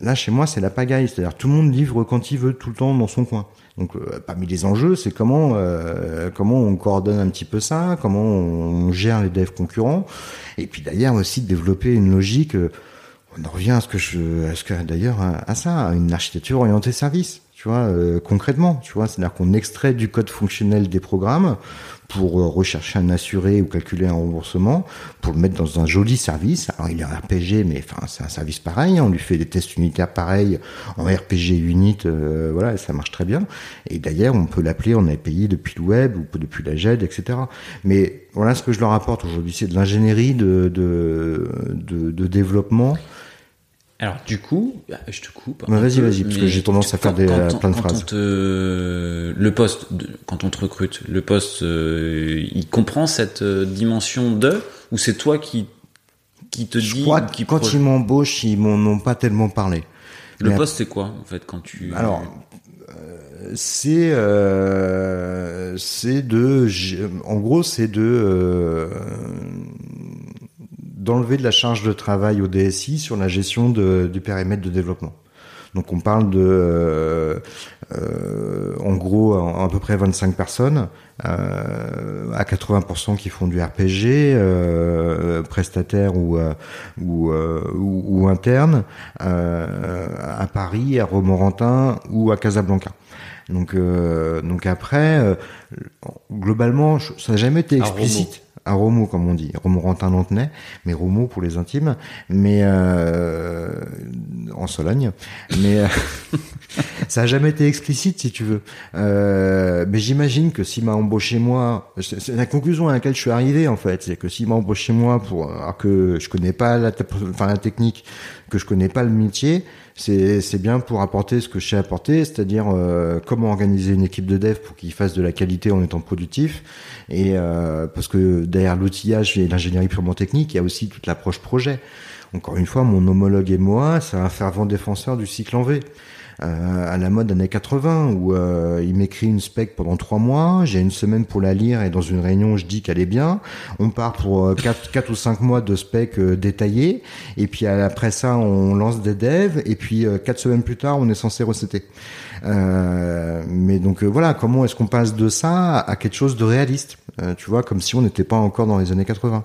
Là, chez moi, c'est la pagaille, c'est-à-dire tout le monde livre quand il veut, tout le temps dans son coin. Donc, euh, parmi les enjeux, c'est comment euh, comment on coordonne un petit peu ça, comment on gère les devs concurrents, et puis d'ailleurs aussi développer une logique. Euh, on en revient à ce que je, à ce que d'ailleurs à, ça, à une architecture orientée service tu vois, concrètement, tu vois, c'est-à-dire qu'on extrait du code fonctionnel des programmes pour euh, rechercher un assuré ou calculer un remboursement, pour le mettre dans un joli service. Alors il est en RPG, mais enfin c'est un service pareil. On lui fait des tests unitaires pareils en RPG unit, euh, voilà, ça marche très bien. Et d'ailleurs, on peut l'appeler en API depuis le web ou depuis la GED, etc. Mais voilà ce que je leur apporte aujourd'hui, c'est de l'ingénierie de, de, de, de développement alors du coup, bah, je te coupe. Bah, vas-y, vas-y, parce que j'ai tendance à faire des, quand plein de quand phrases. On te, le poste, quand on te recrute, le poste, euh, il comprend cette euh, dimension de, ou c'est toi qui qui te Je dit, crois qui que quand ils m'embauchent, ils m'en ont pas tellement parlé. le mais- poste c'est quoi en fait quand tu Alors, euh, c'est euh, c'est de, en gros, c'est de euh, d'enlever de la charge de travail au DSI sur la gestion de, du périmètre de développement. Donc on parle de, euh, euh, en gros, à, à peu près 25 personnes, euh, à 80% qui font du RPG, euh, prestataire ou, euh, ou, euh, ou, ou interne, euh, à Paris, à Romorantin ou à Casablanca. Donc, euh, donc après, euh, globalement, ça n'a jamais été explicite. À Romo, comme on dit, Romorantin Lantenay, mais Romo pour les intimes, mais euh, en Sologne, mais euh, [LAUGHS] [LAUGHS] ça a jamais été explicite si tu veux. Euh, mais j'imagine que s'il m'a embauché moi, c'est la conclusion à laquelle je suis arrivé en fait, c'est que s'il m'a embauché moi pour alors que je connais pas la, technique, que je connais pas le métier, c'est bien pour apporter ce que je sais apporter, c'est-à-dire euh, comment organiser une équipe de dev pour qu'il fasse de la qualité en étant productif, et euh, parce que derrière l'outillage et l'ingénierie purement technique, il y a aussi toute l'approche projet. Encore une fois, mon homologue et moi, c'est un fervent défenseur du cycle en V. Euh, à la mode années 80 où euh, il m'écrit une spec pendant trois mois, j'ai une semaine pour la lire et dans une réunion je dis qu'elle est bien. On part pour euh, quatre, [LAUGHS] quatre ou cinq mois de spec détaillés et puis après ça on lance des devs et puis quatre semaines plus tard on est censé recéter. Euh, mais donc voilà, comment est-ce qu'on passe de ça à quelque chose de réaliste? Euh, Tu vois, comme si on n'était pas encore dans les années 80.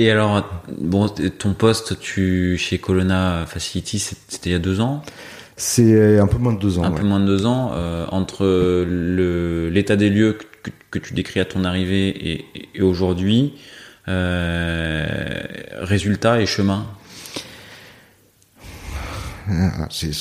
Et alors, bon, ton poste, tu chez Colonna Facility, c'était il y a deux ans, C'est un peu moins de deux ans. un ouais. peu moins de deux ans, euh, entre l'état des lieux que, que tu décris à ton arrivée et, et aujourd'hui, euh, résultat et chemin? [LAUGHS]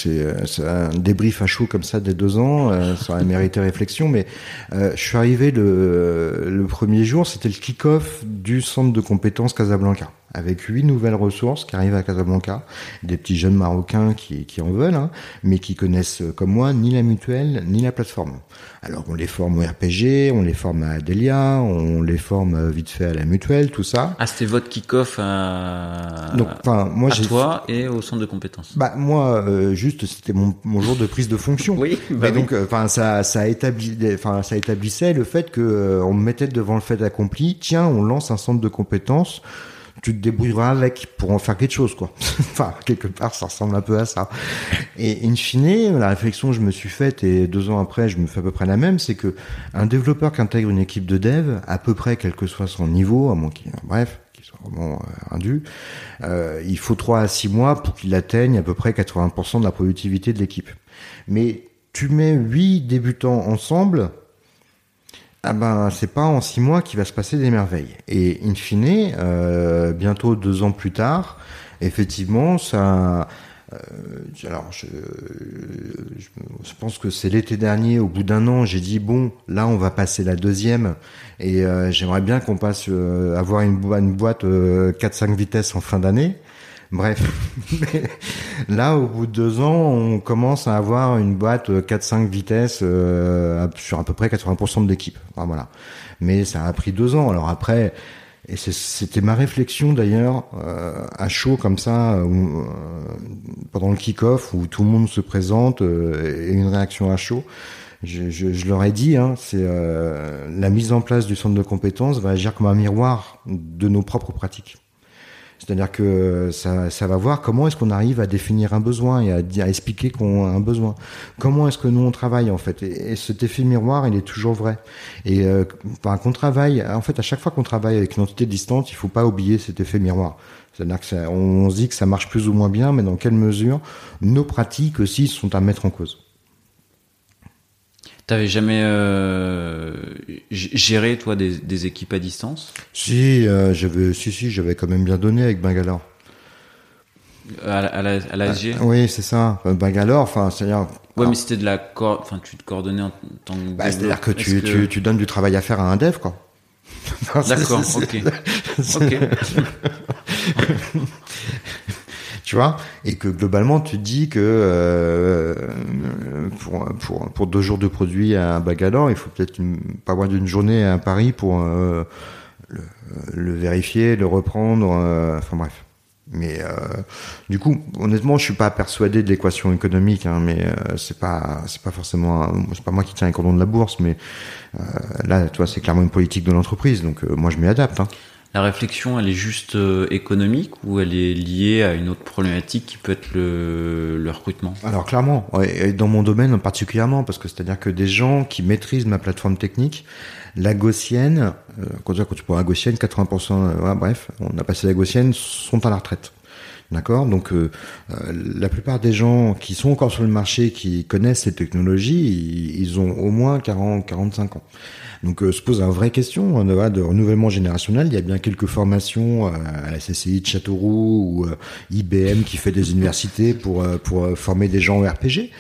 Euh, c'est un débrief à chaud comme ça des deux ans, euh, ça aurait mérité réflexion, mais euh, je suis arrivé le premier jour, c'était le kick-off du centre de compétences Casablanca, avec huit nouvelles ressources qui arrivent à Casablanca, des petits jeunes marocains qui, qui en veulent, hein, mais qui connaissent euh, comme moi ni la mutuelle ni la plateforme. Alors on les forme au RPG, on les forme à Delia, on les forme euh, vite fait à la mutuelle, tout ça. Ah, c'était votre kick-off à, Donc, moi à toi et au centre de compétences. bah moi, euh, juste, c'était mon, mon jour de prise de fonction. Oui, bah Mais oui. donc, euh, enfin, ça, ça établit, enfin, ça établissait le fait que euh, on me mettait devant le fait accompli. Tiens, on lance un centre de compétences. Tu te débrouilleras avec pour en faire quelque chose, quoi. [LAUGHS] enfin, quelque part, ça ressemble un peu à ça. Et in fine, la réflexion que je me suis faite, et deux ans après, je me fais à peu près la même, c'est que un développeur qui intègre une équipe de dev, à peu près, quel que soit son niveau, à moins qu'il, bref, qu'il soit vraiment euh, indu, euh, il faut 3 à 6 mois pour qu'il atteigne à peu près 80% de la productivité de l'équipe. Mais tu mets 8 débutants ensemble, ah ben c'est pas en six mois qu'il va se passer des merveilles. Et in fine, euh, bientôt deux ans plus tard, effectivement, ça. Euh, alors, je, je, pense que c'est l'été dernier, au bout d'un an, j'ai dit bon, là, on va passer la deuxième, et euh, j'aimerais bien qu'on passe euh, avoir une, une boîte 4-5 vitesses en fin d'année. Bref, [LAUGHS] là, au bout de deux ans, on commence à avoir une boîte 4-5 vitesses euh, sur à peu près 80% de l'équipe. voilà. Mais ça a pris deux ans. Alors après, et c'était ma réflexion d'ailleurs euh, à chaud comme ça euh, pendant le kick-off où tout le monde se présente et une réaction à chaud. Je, je, je leur ai dit, hein, c'est la mise en place du centre de compétences va agir comme un miroir de nos propres pratiques. C'est-à-dire que ça, ça, va voir comment est-ce qu'on arrive à définir un besoin et à, expliquer qu'on a un besoin. Comment est-ce que nous on travaille en fait? Et, cet effet miroir, il est toujours vrai. Et euh, qu'on travaille, en fait, à chaque fois qu'on travaille avec une entité distante, il faut pas oublier cet effet miroir. C'est-à-dire que se dit que ça marche plus ou moins bien, mais dans quelle mesure nos pratiques aussi sont à mettre en cause. T'avais jamais euh, géré toi des, équipes à distance? Si, euh, j'avais, si, si, j'avais quand même bien donné avec Bangalore. À, à la, à l'ASG ah, Oui, c'est ça. Bangalore, enfin, c'est-à-dire. Ouais, mais c'était de la, enfin, tu te coordonnais en tant que. Bah, c'est-à-dire que tu, tu, tu donnes du travail à faire à un dev, quoi. D'accord, [LAUGHS] ok. ok. [LAUGHS] [LAUGHS] tu vois, et que globalement tu dis que euh, pour, pour, pour deux jours de produit à Bagalan, il faut peut-être pas moins d'une journée à Paris pour euh, le, vérifier, le reprendre, euh, enfin bref. Mais euh, du coup, honnêtement, je suis pas persuadé de l'équation économique, hein, mais euh, c'est pas c'est pas forcément c'est pas moi qui tiens les cordons de la bourse, mais là, tu vois, c'est clairement une politique de l'entreprise, donc moi je m'y adapte. Hein. La réflexion, elle est juste euh, économique ou elle est liée à une autre problématique qui peut être le, le recrutement? Alors clairement, et dans mon domaine particulièrement, parce que c'est-à-dire que des gens qui maîtrisent ma plateforme technique, la gaussienne, euh, quand, tu prends la gaussienne, 80%, euh, bref, on a passé la gaussienne, sont à la retraite. D'accord Donc euh, la plupart des gens qui sont encore sur le marché, qui connaissent ces technologies, ils, ont au moins 40, 45 ans. Donc euh, se pose une vraie question hein, de, renouvellement générationnel. Il y a bien quelques formations euh, à la CCI de Châteauroux ou euh, IBM qui fait des universités pour, pour former des gens au RPG.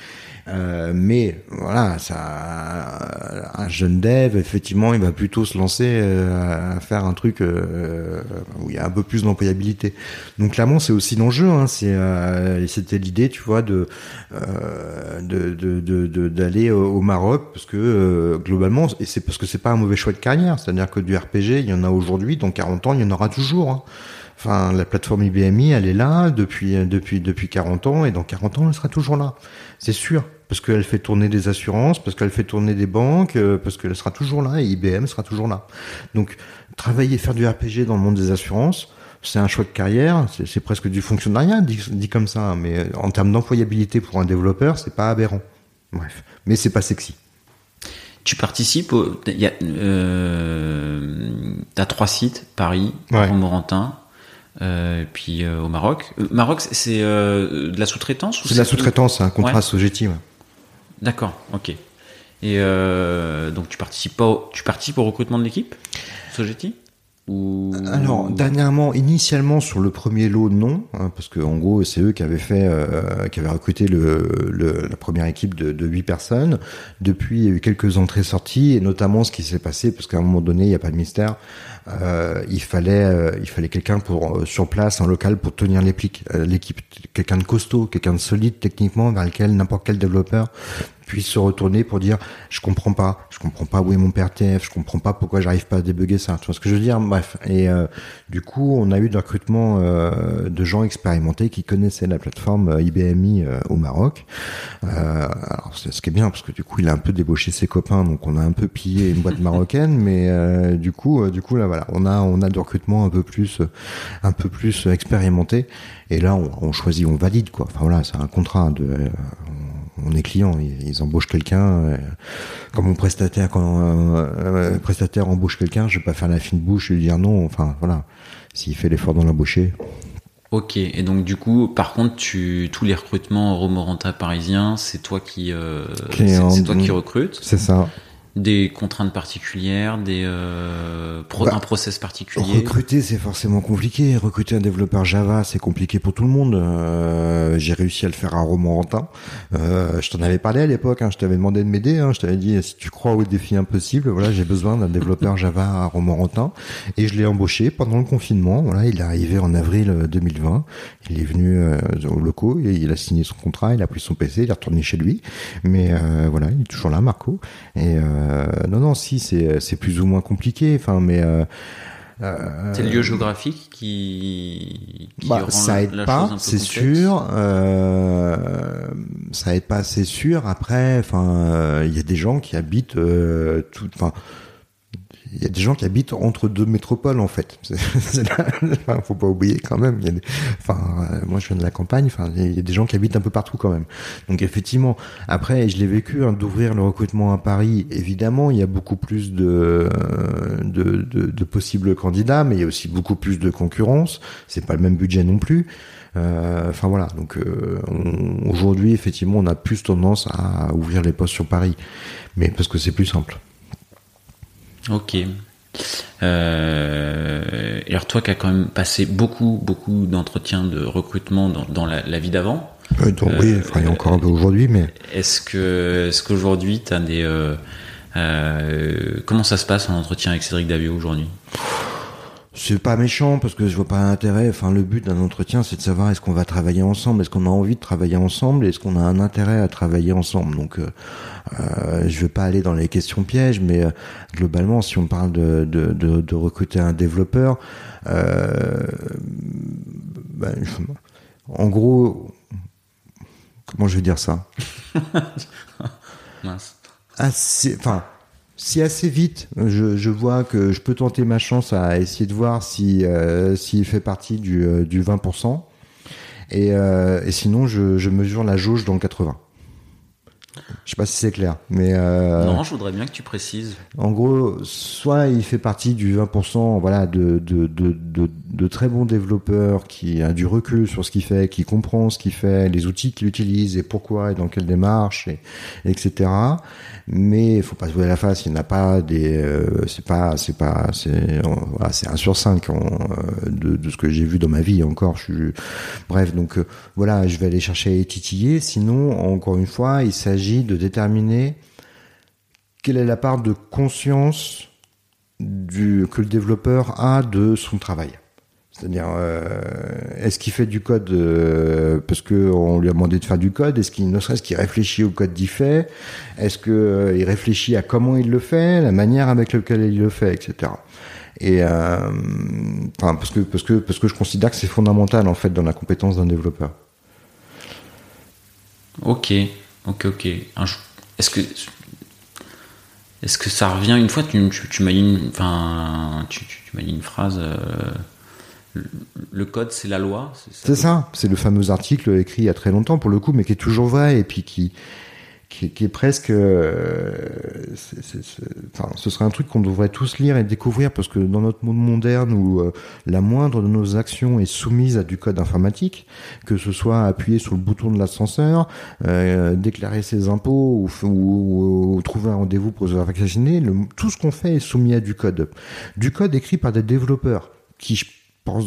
Euh, mais voilà, ça, un jeune dev, effectivement, il va plutôt se lancer euh, à faire un truc euh, où il y a un peu plus d'employabilité. Donc clairement, c'est aussi l'enjeu. Hein, c'est, c'était l'idée, tu vois, de, de, de, d'aller au Maroc parce que globalement, et c'est parce que c'est pas un mauvais choix de carrière. C'est-à-dire que du RPG, il y en a aujourd'hui, dans 40 ans, il y en aura toujours. Hein. Enfin, la plateforme IBMI, elle est là depuis depuis depuis 40 ans et dans 40 ans, elle sera toujours là. C'est sûr parce qu'elle fait tourner des assurances, parce qu'elle fait tourner des banques, euh, parce qu'elle sera toujours là et IBM sera toujours là. Donc travailler, faire du RPG dans le monde des assurances, c'est un choix de carrière, c'est presque du fonctionnariat dit, comme ça, mais euh, en termes d'employabilité pour un développeur, c'est pas aberrant. Bref, mais c'est pas sexy. Tu participes au, euh, t'as trois sites, Paris, ouais. Morantin, euh, puis euh, au Maroc. Maroc, c'est de la sous-traitance C'est de la sous-traitance, un contrat ouais. Ouais. D'accord, ok. Et euh, donc tu participes pas, au, tu participes au recrutement de l'équipe, Sogeti ou... Alors dernièrement, initialement sur le premier lot, non, hein, parce que en gros c'est eux qui avaient fait, euh, qui avaient recruté le, le, la première équipe de, de 8 personnes. Depuis, il y a eu quelques entrées-sorties et notamment ce qui s'est passé, parce qu'à un moment donné, il n'y a pas de mystère, euh, il fallait, euh, il fallait quelqu'un pour euh, sur place, un local pour tenir l'équipe, quelqu'un de costaud, quelqu'un de solide techniquement, vers lequel n'importe quel développeur puisse se retourner pour dire je comprends pas, je comprends pas où est mon PRTF, je comprends pas pourquoi j'arrive pas à débugger ça. Tu vois ce que je veux dire? Bref. Et euh, du coup, on a eu de recrutement euh, de gens expérimentés qui connaissaient la plateforme euh, IBMI au Maroc. alors c'est ce qui est bien parce que du coup, il a un peu débauché ses copains, donc on a un peu pillé une boîte [LAUGHS] marocaine, mais du coup, du coup là voilà, on a on a de recrutement un peu plus un peu plus expérimenté. Et là, on, on choisit, on valide quoi. Enfin voilà, c'est un contrat de on est client, ils, embauchent quelqu'un. Euh, comme mon prestataire, quand un euh, euh, prestataire embauche quelqu'un, je vais pas faire la fine bouche et lui dire non. Enfin voilà, s'il fait l'effort d'en l'embaucher. Ok, et donc du coup, par contre, tu, tous les recrutements Romoranta parisiens, c'est toi qui, c'est toi qui recrute. C'est ça. Des contraintes particulières, des euh, pro Bah, un process particulier. Recruter, c'est forcément compliqué. Recruter un développeur Java, c'est compliqué pour tout le monde. Euh, J'ai réussi à le faire à Romorantin. Euh, je t'en avais parlé à l'époque. Hein, je t'avais demandé de m'aider. Hein, je t'avais dit si tu crois au défi impossible, voilà, j'ai besoin d'un développeur Java à Romorantin. Et je l'ai embauché pendant le confinement. Voilà, il est arrivé en avril euh, 2020. Il est venu euh, au locaux, et il a signé son contrat, il a pris son PC, il est retourné chez lui. Mais euh, voilà, il est toujours là, Marco. Et euh, non, non, si, c'est c'est plus ou moins compliqué. Enfin, mais euh, euh, C'est le lieu géographique qui, qui bah, rend ça aide la pas, c'est sûr. Euh, ça aide pas, c'est sûr. Après, enfin, euh, il y a des gens qui habitent euh, tout, enfin. Il y a des gens qui habitent entre deux métropoles en fait. Là- [LAUGHS] enfin, faut pas oublier quand même. Il y a des- enfin, euh, moi je viens de la campagne. Enfin, il y a des gens qui habitent un peu partout quand même. Donc effectivement, après je l'ai vécu hein, d'ouvrir le recrutement à Paris. Évidemment, il y a beaucoup plus de, euh, de, de, de possibles candidats, mais il y a aussi beaucoup plus de concurrence. C'est pas le même budget non plus. Euh, Enfin voilà. Donc euh, aujourd'hui, effectivement, on a plus tendance à ouvrir les postes sur Paris, mais parce que c'est plus simple. Ok. Euh, alors toi qui as quand même passé beaucoup, beaucoup d'entretiens de recrutement dans, dans la, la vie d'avant, Euh, donc, oui, enfin, il y a encore un peu aujourd'hui, mais est-ce que, est-ce qu'aujourd'hui tu as des, euh, euh, comment ça se passe en entretien avec Cédric Davio aujourd'hui? C'est pas méchant parce que je vois pas l'intérêt. Enfin, le but d'un entretien, c'est de savoir est-ce qu'on va travailler ensemble, est-ce qu'on a envie de travailler ensemble, est-ce qu'on a un intérêt à travailler ensemble? Donc, euh, euh, je veux pas aller dans les questions pièges, mais euh, globalement, si on parle de, de, de, de recruter un développeur, euh, ben, en gros, comment je vais dire ça? [LAUGHS] Mince. assez, enfin, si assez vite, je, je vois que je peux tenter ma chance à essayer de voir si euh, s'il fait partie du, euh, du 20%. Et, euh, et sinon, je, je mesure la jauge dans le 80. Je sais pas si c'est clair, mais euh, Non, je voudrais bien que tu précises. en gros, soit il fait partie du 20%, voilà, de, de, de, de, de très bons développeurs qui a du recul sur ce qu'il fait, qui comprend ce qu'il fait, les outils qu'il utilise et pourquoi et dans quelle démarche, et, etc. Mais il faut pas se voir la face. Il n'y a pas des, euh, c'est pas, c'est pas, c'est, voilà, c'est un sur cinq en, euh, de, ce que j'ai vu dans ma vie encore. Bref, donc euh, voilà, je vais aller chercher à titiller. Sinon, encore une fois, il s'agit de déterminer quelle est la part de conscience que le développeur a de son travail. C'est-à-dire, euh, est-ce qu'il fait du code euh, parce que on lui a demandé de faire du code Est-ce qu'il ne serait-ce qu'il réfléchit au code qu'il fait Est-ce que euh, réfléchit à comment il le fait, la manière avec laquelle il le fait, etc. Et parce que parce que parce que je considère que c'est fondamental en fait dans la compétence d'un développeur. Ok, ok, ok. Est-ce que est-ce que ça revient une fois tu, tu, m'as dit une, enfin tu, tu, m'as dit une phrase le, code c'est la loi C'est ça, c'est le fameux article écrit il y a très longtemps pour le coup, mais qui est toujours vrai et puis qui qui, est presque, euh, enfin, ce serait un truc qu'on devrait tous lire et découvrir parce que dans notre monde moderne où euh, la moindre de nos actions est soumise à du code informatique, que ce soit appuyer sur le bouton de l'ascenseur, euh, déclarer ses impôts ou, trouver un rendez-vous pour se vacciner, tout ce qu'on fait est soumis à du code, du code écrit par des développeurs qui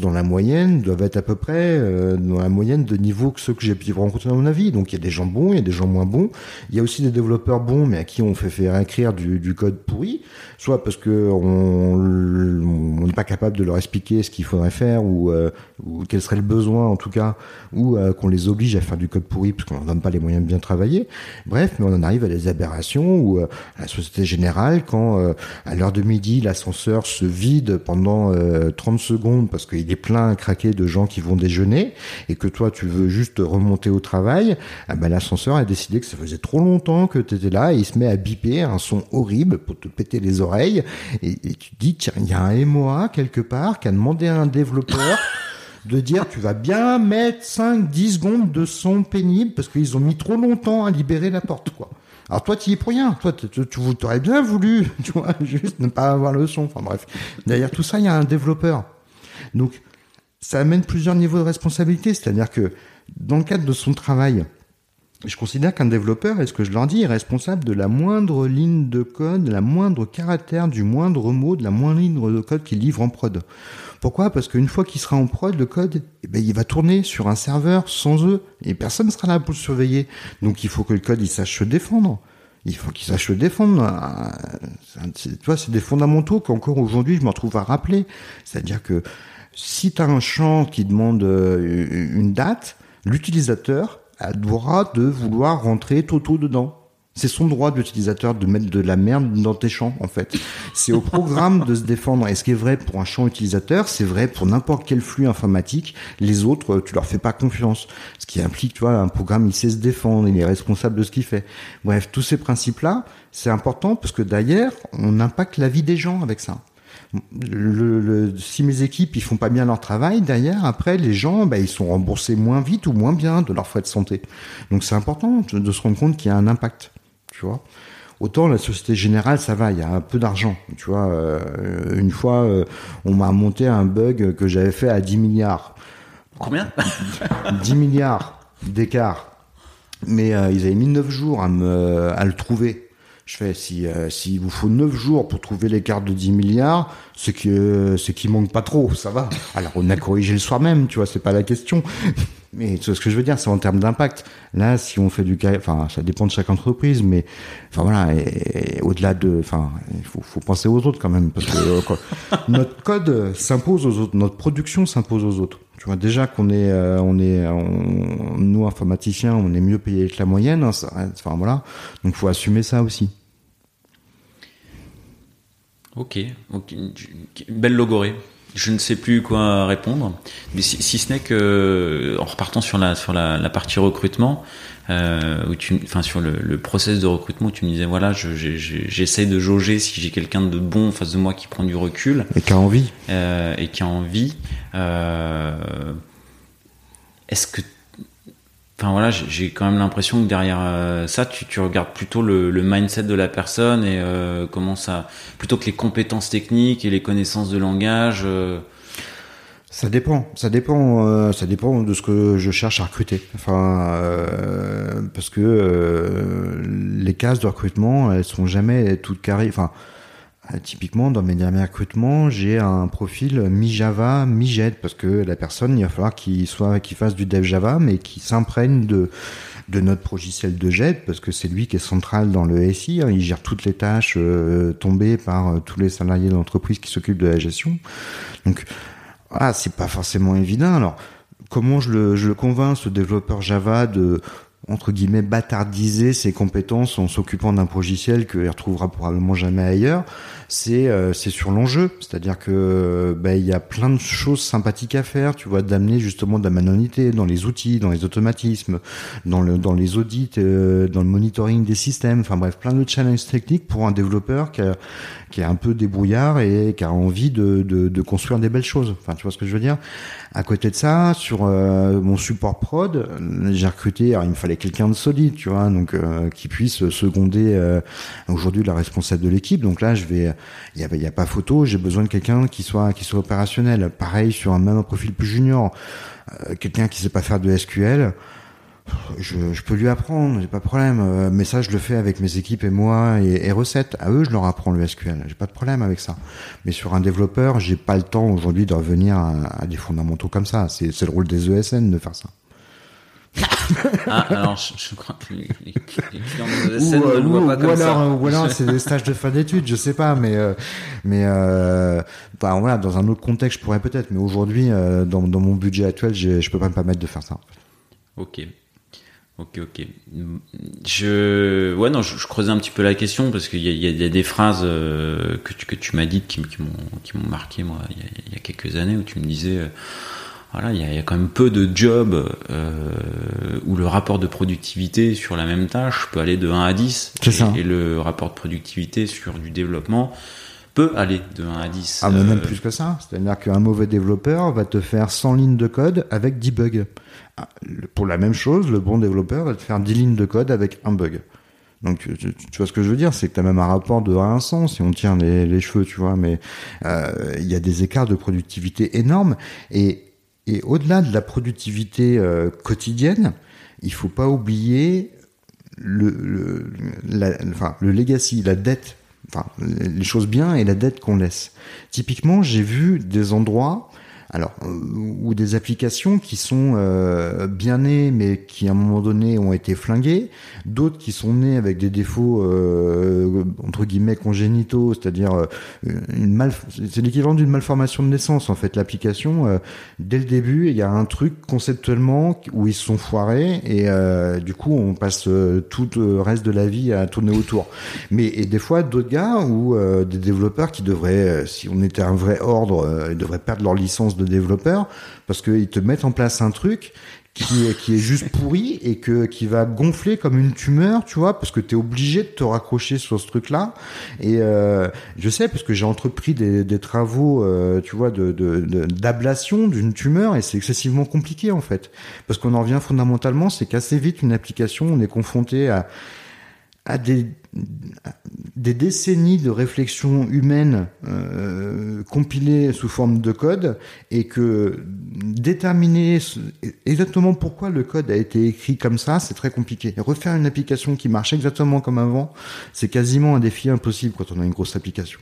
dans la moyenne doivent être à peu près euh, dans la moyenne de niveau que ceux que j'ai pu rencontrer dans ma vie. Donc il y a des gens bons, il y a des gens moins bons. Il y a aussi des développeurs bons, mais à qui on fait faire écrire du, code pourri, soit parce que on n'est pas capable de leur expliquer ce qu'il faudrait faire ou, euh, ou quel serait le besoin en tout cas, ou euh, qu'on les oblige à faire du code pourri parce qu'on leur donne pas les moyens de bien travailler. Bref, mais on en arrive à des aberrations euh, à la Société Générale, quand à l'heure de midi l'ascenseur se vide pendant euh, 30 secondes parce qu'il est plein à craquer de gens qui vont déjeuner et que toi tu veux juste remonter au travail, ah ben, l'ascenseur a décidé que ça faisait trop longtemps que tu étais là et il se met à biper un son horrible pour te péter les oreilles et, et tu te dis tiens il y a un MOA quelque part qui a demandé à un développeur [LAUGHS] de dire tu vas bien mettre 5-10 secondes de son pénible parce qu'ils ont mis trop longtemps à libérer la porte quoi. Alors toi, tu y es pour rien. Toi, tu, tu, tu aurais bien voulu, [LAUGHS] tu vois, juste ne pas avoir le son. Enfin bref. Derrière tout ça, il y a un développeur. Donc, ça amène plusieurs niveaux de responsabilité. C'est-à-dire que dans le cadre de son travail, je considère qu'un développeur, est ce que je leur dis, est responsable de la moindre ligne de code, de la moindre caractère, du moindre mot, de la moindre ligne de code qu'il livre en prod. Pourquoi? Parce qu'une fois qu'il sera en prod, le code, eh ben, il va tourner sur un serveur sans eux, et personne ne sera là pour le surveiller. Donc il faut que le code, il sache se défendre. Il faut qu'il sache se défendre. Tu vois, c'est des fondamentaux qu'encore aujourd'hui, je me retrouve à rappeler. C'est-à-dire que si tu as un champ qui demande euh, une date, l'utilisateur a droit de vouloir rentrer Toto dedans. C'est son droit d'utilisateur de mettre de la merde dans tes champs, en fait. C'est au programme de se défendre. Et ce qui est vrai pour un champ utilisateur, c'est vrai pour n'importe quel flux informatique. Les autres, tu leur fais pas confiance. Ce qui implique, tu vois, un programme, il sait se défendre, il est responsable de ce qu'il fait. Bref, tous ces principes-là, c'est important parce que d'ailleurs, on impacte la vie des gens avec ça le, si mes équipes ils font pas bien leur travail, derrière après les gens bah, ils sont remboursés moins vite ou moins bien de leurs frais de santé. Donc c'est important de, se rendre compte qu'il y a un impact, tu vois. Autant la Société Générale, ça va, il y a un peu d'argent. Tu vois, euh, une fois, euh, on m'a monté un bug que j'avais fait à 10 milliards. Combien? [LAUGHS] 10 milliards d'écart. Mais euh, ils avaient mis 9 jours à, me, à le trouver. Je fais, si euh, s'il vous faut 9 jours pour trouver l'écart de 10 milliards, c'est que c'est qu'il manque pas trop, ça va. Alors on a corrigé le soir même, tu vois, c'est pas la question. [LAUGHS] Mais ce que je veux dire, c'est en termes d'impact. Là, si on fait du enfin, ça dépend de chaque entreprise, mais enfin voilà, au-delà de, enfin, il faut, faut, penser aux autres quand même, parce que euh, [LAUGHS] notre code s'impose aux autres, notre production s'impose aux autres. Tu vois déjà qu'on est, euh, on est, nous informaticiens, on est mieux payés que la moyenne. Hein, enfin voilà, donc faut assumer ça aussi. Ok, belle logorée. Je ne sais plus quoi répondre, mais si, ce n'est que en repartant sur la sur la, partie recrutement, euh, où tu, enfin sur le, le, process de recrutement, où tu me disais voilà, j'essaie de jauger si j'ai quelqu'un de bon en face de moi qui prend du recul et qui a envie euh, et qui a envie. Euh, Est-ce que Enfin voilà, j'ai quand même l'impression que derrière euh, ça, tu, regardes plutôt le, le, mindset de la personne et euh, comment ça, plutôt que les compétences techniques et les connaissances de langage. Euh. Ça dépend, ça dépend, ça dépend de ce que je cherche à recruter. Enfin, parce que les cases de recrutement, elles sont jamais toutes carrées. Enfin, euh, typiquement, dans mes derniers recrutements, j'ai un profil mi-Java, mi-Jet, parce que la personne, il va falloir qu'il soit, qu'il fasse du dev Java, mais qu'il s'imprègne de, de notre logiciel de Jet, parce que c'est lui qui est central dans le SI. Hein. il gère toutes les tâches euh, tombées par euh, tous les salariés de l'entreprise qui s'occupent de la gestion. Donc, ah, c'est pas forcément évident. Alors, comment je le, je le convainc, ce développeur Java, de entre guillemets bâtardiser ses compétences en s'occupant d'un logiciel qu'il retrouvera probablement jamais ailleurs, c'est euh, sur l'enjeu, c'est-à-dire que ben, il y a plein de choses sympathiques à faire, tu vois, d'amener justement de la manualité dans les outils, dans les automatismes, dans le dans les audits, euh, dans le monitoring des systèmes, enfin bref, plein de challenges techniques pour un développeur qui a, qui est un peu débrouillard et qui a envie de, de, de construire des belles choses. Enfin, tu vois ce que je veux dire? À côté de ça, sur euh, mon support prod, j'ai recruté, alors il me fallait quelqu'un de solide, tu vois, donc euh, qui puisse seconder euh, aujourd'hui la responsable de l'équipe. Donc là, je vais, il y a, y a pas photo, j'ai besoin de quelqu'un qui soit qui soit opérationnel. Pareil sur un même profil plus junior, quelqu'un qui sait pas faire de SQL je, je, peux lui apprendre, j'ai pas de problème. Euh, mais ça, je le fais avec mes équipes et moi et, et recettes. À eux, je leur apprends le SQL. J'ai pas de problème avec ça. Mais sur un développeur, j'ai pas le temps aujourd'hui de revenir à, des fondamentaux comme ça. C'est le rôle des ESN de faire ça. ah, alors je, crois que les, clients des ESN ne le voient pas comme ça. Ou alors c'est des stages de fin d'études, je sais pas, mais euh, mais euh, bah, voilà, dans un autre contexte, je pourrais peut-être, mais aujourd'hui, euh, dans, dans mon budget actuel, je peux pas me permettre de faire ça. Ok. Ok, ok. Je, ouais, non, je, creusais un petit peu la question parce qu'il y, y, a des phrases euh, que tu, que tu m'as dites qui, qui m'ont marqué, moi, il y, a, il y, a, quelques années où tu me disais, euh, voilà, il y, a, il y, a, quand même peu de jobs euh, où le rapport de productivité sur la même tâche peut aller de 1 à 10. Et, ça. et le rapport de productivité sur du développement peut aller de 1 à 10. Ah, mais même plus que ça. C'est-à-dire qu'un mauvais développeur va te faire 100 lignes de code avec 10 bugs. Pour la même chose, le bon développeur va te faire 10 lignes de code avec un bug. Donc tu, vois ce que je veux dire, c'est que tu as même un rapport de 1 à 100 si on tient les, les cheveux, tu vois, mais euh, il y a des écarts de productivité énormes et Et au-delà de la productivité euh, quotidienne, il faut pas oublier le, le, la, enfin, le legacy, la dette, enfin, les choses bien et la dette qu'on laisse. Typiquement, j'ai vu des endroits alors euh, ou des applications qui sont euh, bien nées mais qui à un moment donné ont été flinguées, d'autres qui sont nées avec des défauts euh, entre guillemets congénitaux, c'est-à-dire euh, une mal c'est l'équivalent d'une malformation de naissance en fait l'application euh, dès le début, il y a un truc conceptuellement où ils se sont foirés et du coup on passe tout le reste de la vie à tourner autour. Mais et des fois d'autres gars ou des développeurs qui devraient si on était un vrai ordre, ils devraient perdre leur licence de développeurs parce qu'ils te mettent en place un truc qui est, qui est juste pourri et que qui va gonfler comme une tumeur, tu vois, parce que tu es obligé de te raccrocher sur ce truc-là. Et euh, je sais parce que j'ai entrepris des, travaux, euh, tu vois, de d'ablation d'une tumeur et c'est excessivement compliqué en fait, parce qu'on en revient fondamentalement, c'est qu'assez vite une application, on est confronté à à des, des décennies de réflexion humaine euh, compilées sous forme de code et que déterminer exactement pourquoi le code a été écrit comme ça, c'est très compliqué. refaire une application qui marche exactement comme avant, c'est quasiment un défi impossible quand on a une grosse application.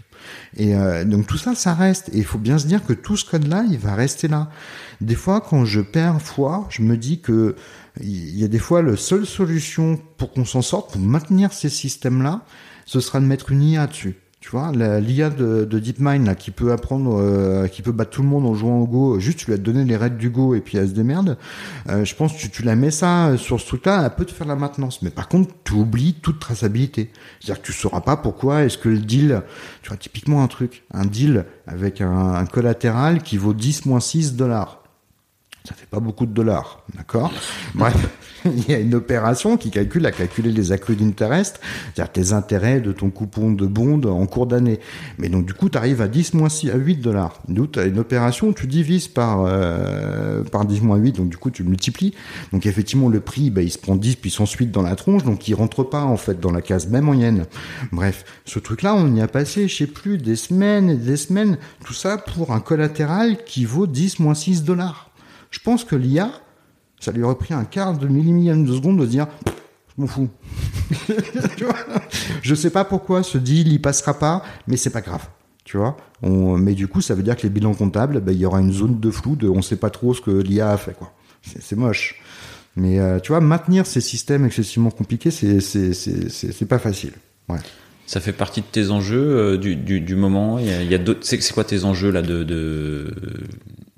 Et euh, donc tout ça, ça reste. Et il faut bien se dire que tout ce code-là, il va rester là. Des fois, quand je perds foi, je me dis que il y a des fois la seule solution pour qu'on s'en sorte, pour maintenir ces systèmes-là, ce sera de mettre une IA dessus. Tu vois, l'IA de, de, DeepMind là, qui peut apprendre, euh, qui peut battre tout le monde en jouant au Go, juste tu lui as donné les règles du Go et puis elle se démerde. Euh, je pense que tu, tu la mets ça sur ce truc-là, elle peut te faire la maintenance. Mais par contre, tu oublies toute traçabilité. C'est-à-dire que tu sauras pas pourquoi est-ce que le deal, tu vois, typiquement un truc, un deal avec un, un collatéral qui vaut 10 moins 6 dollars ça fait pas beaucoup de dollars, d'accord? Bref, [LAUGHS] il y a une opération qui calcule à calculer les accrues d'intérêt, c'est-à-dire tes intérêts de ton coupon de bond en cours d'année. Mais donc du coup, tu arrives à 10 moins 6 à 8 dollars. Donc tu as une opération tu divises par euh, par 10 moins 8, donc du coup tu multiplies. Donc effectivement le prix, bah, il se prend 10 puis ensuite dans la tronche, donc il rentre pas en fait dans la case même moyenne. Bref, ce truc-là, on y a passé, je sais plus, des semaines et des semaines, tout ça pour un collatéral qui vaut 10 moins 6 dollars. Je pense que l'IA, ça lui aurait pris un quart de millième de seconde de dire je m'en fous. [LAUGHS] je sais pas pourquoi ce deal il passera pas, mais c'est pas grave. Tu vois? On, Mais du coup, ça veut dire que les bilans comptables, ben, il y aura une zone de flou, de on sait pas trop ce que l'IA a fait. quoi. C'est moche. Mais euh, tu vois, maintenir ces systèmes excessivement compliqués, c'est pas facile. Ouais. Ça fait partie de tes enjeux euh, du, du, du, moment. Il y a, il y a d'autres. C'est quoi tes enjeux là de de,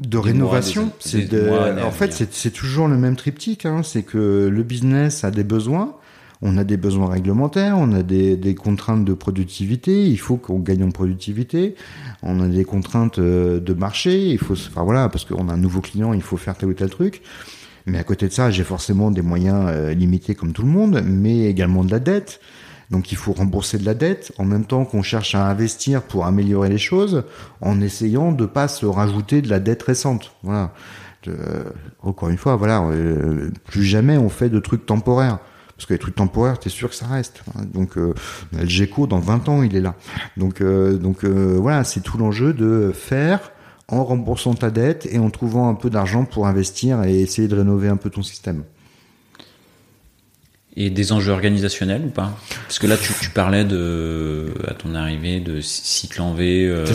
de rénovation C'est de. en fait, c'est toujours le même triptyque. Hein, c'est que le business a des besoins. On a des besoins réglementaires, on a des, des contraintes de productivité. Il faut qu'on gagne en productivité. On a des contraintes euh, de marché. Il faut, enfin voilà, parce qu'on a un nouveau client, il faut faire tel ou tel truc. Mais à côté de ça, j'ai forcément des moyens euh, limités comme tout le monde, mais également de la dette. Donc il faut rembourser de la dette en même temps qu'on cherche à investir pour améliorer les choses en essayant de pas se rajouter de la dette récente. Voilà. encore une fois, voilà, euh, plus jamais on fait de trucs temporaires. Parce que les trucs temporaires, t'es sûr que ça reste. Donc euh, le GECO, dans 20 ans, il est là. Donc, euh, donc voilà, c'est tout l'enjeu de faire en remboursant ta dette et en trouvant un peu d'argent pour investir et essayer de rénover un peu ton système et des enjeux organisationnels ou pas? Parce que là, tu, tu, parlais de, à ton arrivée, de cycle en V euh,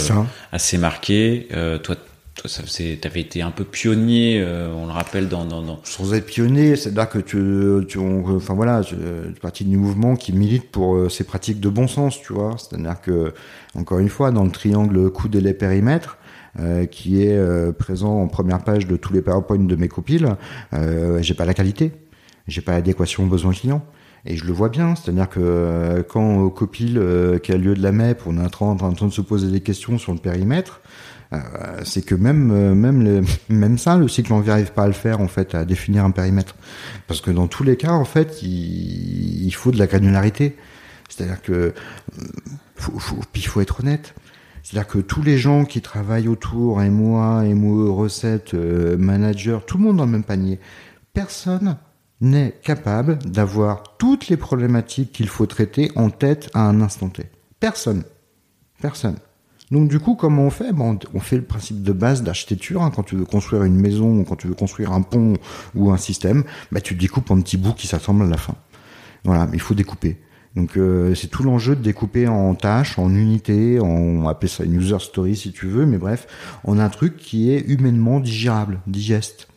assez marqué. Euh, toi, toi, ça t'avais été un peu pionnier, euh, on le rappelle dans, dans, dans... Sans être pionnier, c'est-à-dire que tu, tu enfin voilà, tu es partie du mouvement qui milite pour euh, ces pratiques de bon sens, tu vois. C'est-à-dire que, encore une fois, dans le triangle coût délai périmètre, euh, qui est euh, présent en première page de tous les PowerPoint de mes copiles, j'ai pas la qualité j'ai pas l'adéquation aux besoins clients. Et je le vois bien, c'est-à-dire que euh, quand au copil euh, qui a lieu de la MEP, on est en train, en de se poser des questions sur le périmètre, euh, c'est que même même [LAUGHS] même ça, le cycle n'arrive pas à le faire en fait, à définir un périmètre, parce que dans tous les cas en fait, il, il faut de la granularité. C'est-à-dire que faut, faut, puis il faut être honnête. C'est-à-dire que tous les gens qui travaillent autour, MOA, MOE, recettes, manager, tout le monde dans le même panier. Personne n'est capable d'avoir toutes les problématiques qu'il faut traiter en tête à un instant T. Personne. Personne. Donc du coup, comment on fait? Bon, On fait le principe de base d'architecture. Hein. quand tu veux construire une maison, ou quand tu veux construire un pont ou un système, bah, tu découpes en petits bouts qui s'assemblent à la fin. Voilà, il faut découper. Donc euh, c'est tout l'enjeu de découper en tâches, en unités, on appelle ça une user story si tu veux, mais bref, a un truc qui est humainement digérable, digeste.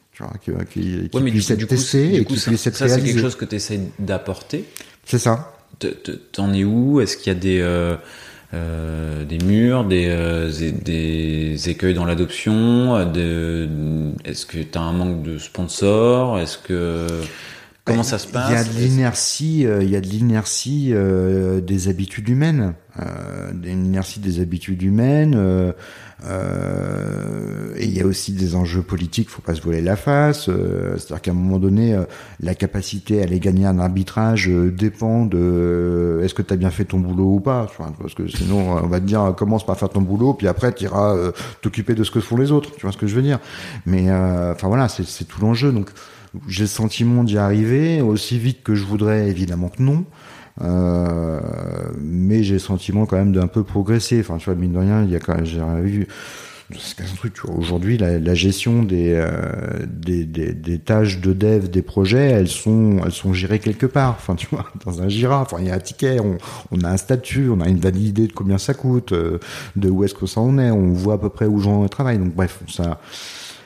Tu vois, qui, qui, qui ouais, puisse être testé et qui puisse être Ça, c'est quelque chose que tu essaies d'apporter. C'est ça. T'en es où? Est-ce qu'il y a des... Euh euh, des murs, des, euh, des écueils dans l'adoption Est-ce que tu as un manque de sponsors? Est-ce que comment ça se passe Il y a de l'inertie, euh, il y a de l'inertie des habitudes humaines, euh, une inertie des habitudes humaines. Euh, et il y a aussi des enjeux politiques, faut pas se voler la face. Euh, C'est-à-dire qu'à un moment donné, euh, la capacité à aller gagner un arbitrage euh, dépend de est-ce que tu as bien fait ton boulot ou pas. Parce que sinon, on va te dire commence par faire ton boulot, puis après tu iras t'occuper de ce que font les autres. Tu vois ce que je veux dire Mais enfin voilà, c'est tout l'enjeu. Donc j'ai le sentiment d'y arriver aussi vite que je voudrais, évidemment que non. Euh, mais j'ai le sentiment quand même d'un peu progresser. Enfin, tu vois, mine de rien, il y a quand même, j'ai vu, c'est un truc, aujourd'hui, la, la, gestion des, euh, des, des, des, tâches de dev des projets, elles sont, elles sont gérées quelque part. Enfin, tu vois, dans un Jira, enfin, il y a un ticket, on, on a un statut, on a une validité idée de combien ça coûte, euh, de où est-ce que ça en est, on voit à peu près où j'en travaille. Donc, bref, ça,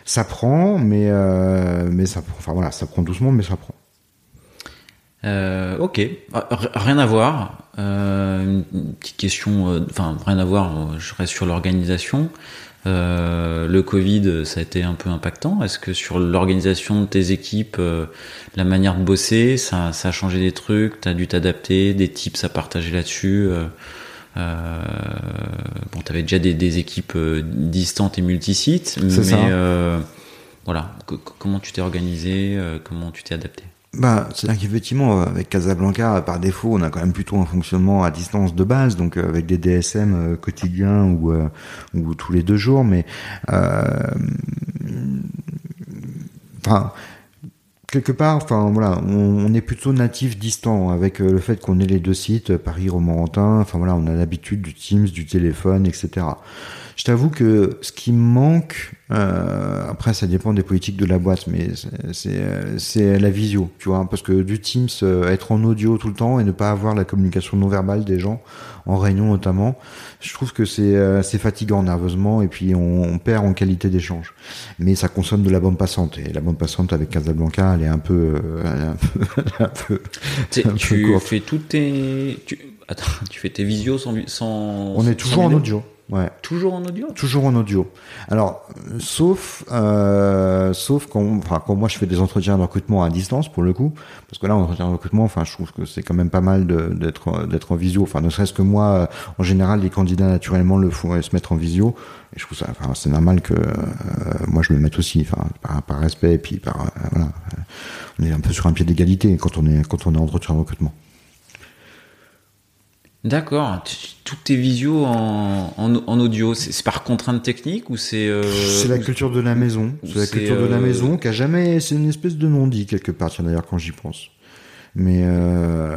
ça prend, mais, euh, mais ça, enfin voilà, ça prend doucement, mais ça prend. Euh, ok, rien à voir. Euh, une petite question, euh, enfin rien à voir. Je reste sur l'organisation. Euh, le Covid, ça a été un peu impactant. Est-ce que sur l'organisation de tes équipes, euh, la manière de bosser, ça, ça a changé des trucs? T'as dû t'adapter, des tips à partager là-dessus euh, Bon, t'avais déjà des, des, équipes distantes et multisites, mais voilà, comment tu t'es organisé Comment tu t'es adapté? Bah, c'est-à-dire qu'effectivement, avec Casablanca, par défaut, on a quand même plutôt un fonctionnement à distance de base, donc euh, avec des DSM euh, quotidiens ou, euh, ou tous les deux jours, mais enfin quelque part, enfin voilà, on, est plutôt natif distant avec le fait qu'on ait les deux sites, Paris, Romorantin. Enfin voilà, on a l'habitude du Teams, du téléphone, etc. Je t'avoue que ce qui me manque, euh, après ça dépend des politiques de la boîte, mais c'est la visio, tu vois, parce que du Teams, euh, être en audio tout le temps et ne pas avoir la communication non verbale des gens, en réunion notamment, je trouve que c'est euh, fatigant nerveusement et puis on, on perd en qualité d'échange. Mais ça consomme de la bande passante et la bande passante avec Casablanca, elle est un peu, elle est un peu, [LAUGHS] un peu, un tu peu fais toutes tes, tu... Attends, tu fais tes visios sans, sans On est toujours en audio. Ouais. Toujours en audio? Toujours en audio. Alors, sauf, euh, sauf quand, enfin, quand moi je fais des entretiens de recrutement à distance pour le coup, parce que là, en entretien de recrutement, enfin, je trouve que c'est quand même pas mal d'être d'être en visio. Enfin, ne serait-ce que moi, euh, en général, les candidats naturellement le font se mettre en visio. Et je trouve ça, enfin, c'est normal que euh, moi je le mette aussi, enfin, par, par respect et puis par, euh, voilà, on est un peu sur un pied d'égalité quand on est quand on est en entretien de recrutement. D'accord. Toutes tes visios en, en, en audio, c'est par contrainte technique ou c'est euh... C'est la culture de la maison. C'est la culture de la euh, maison qui a jamais. C'est une espèce de non-dit quelque part. Tiens d'ailleurs quand j'y pense. Mais euh...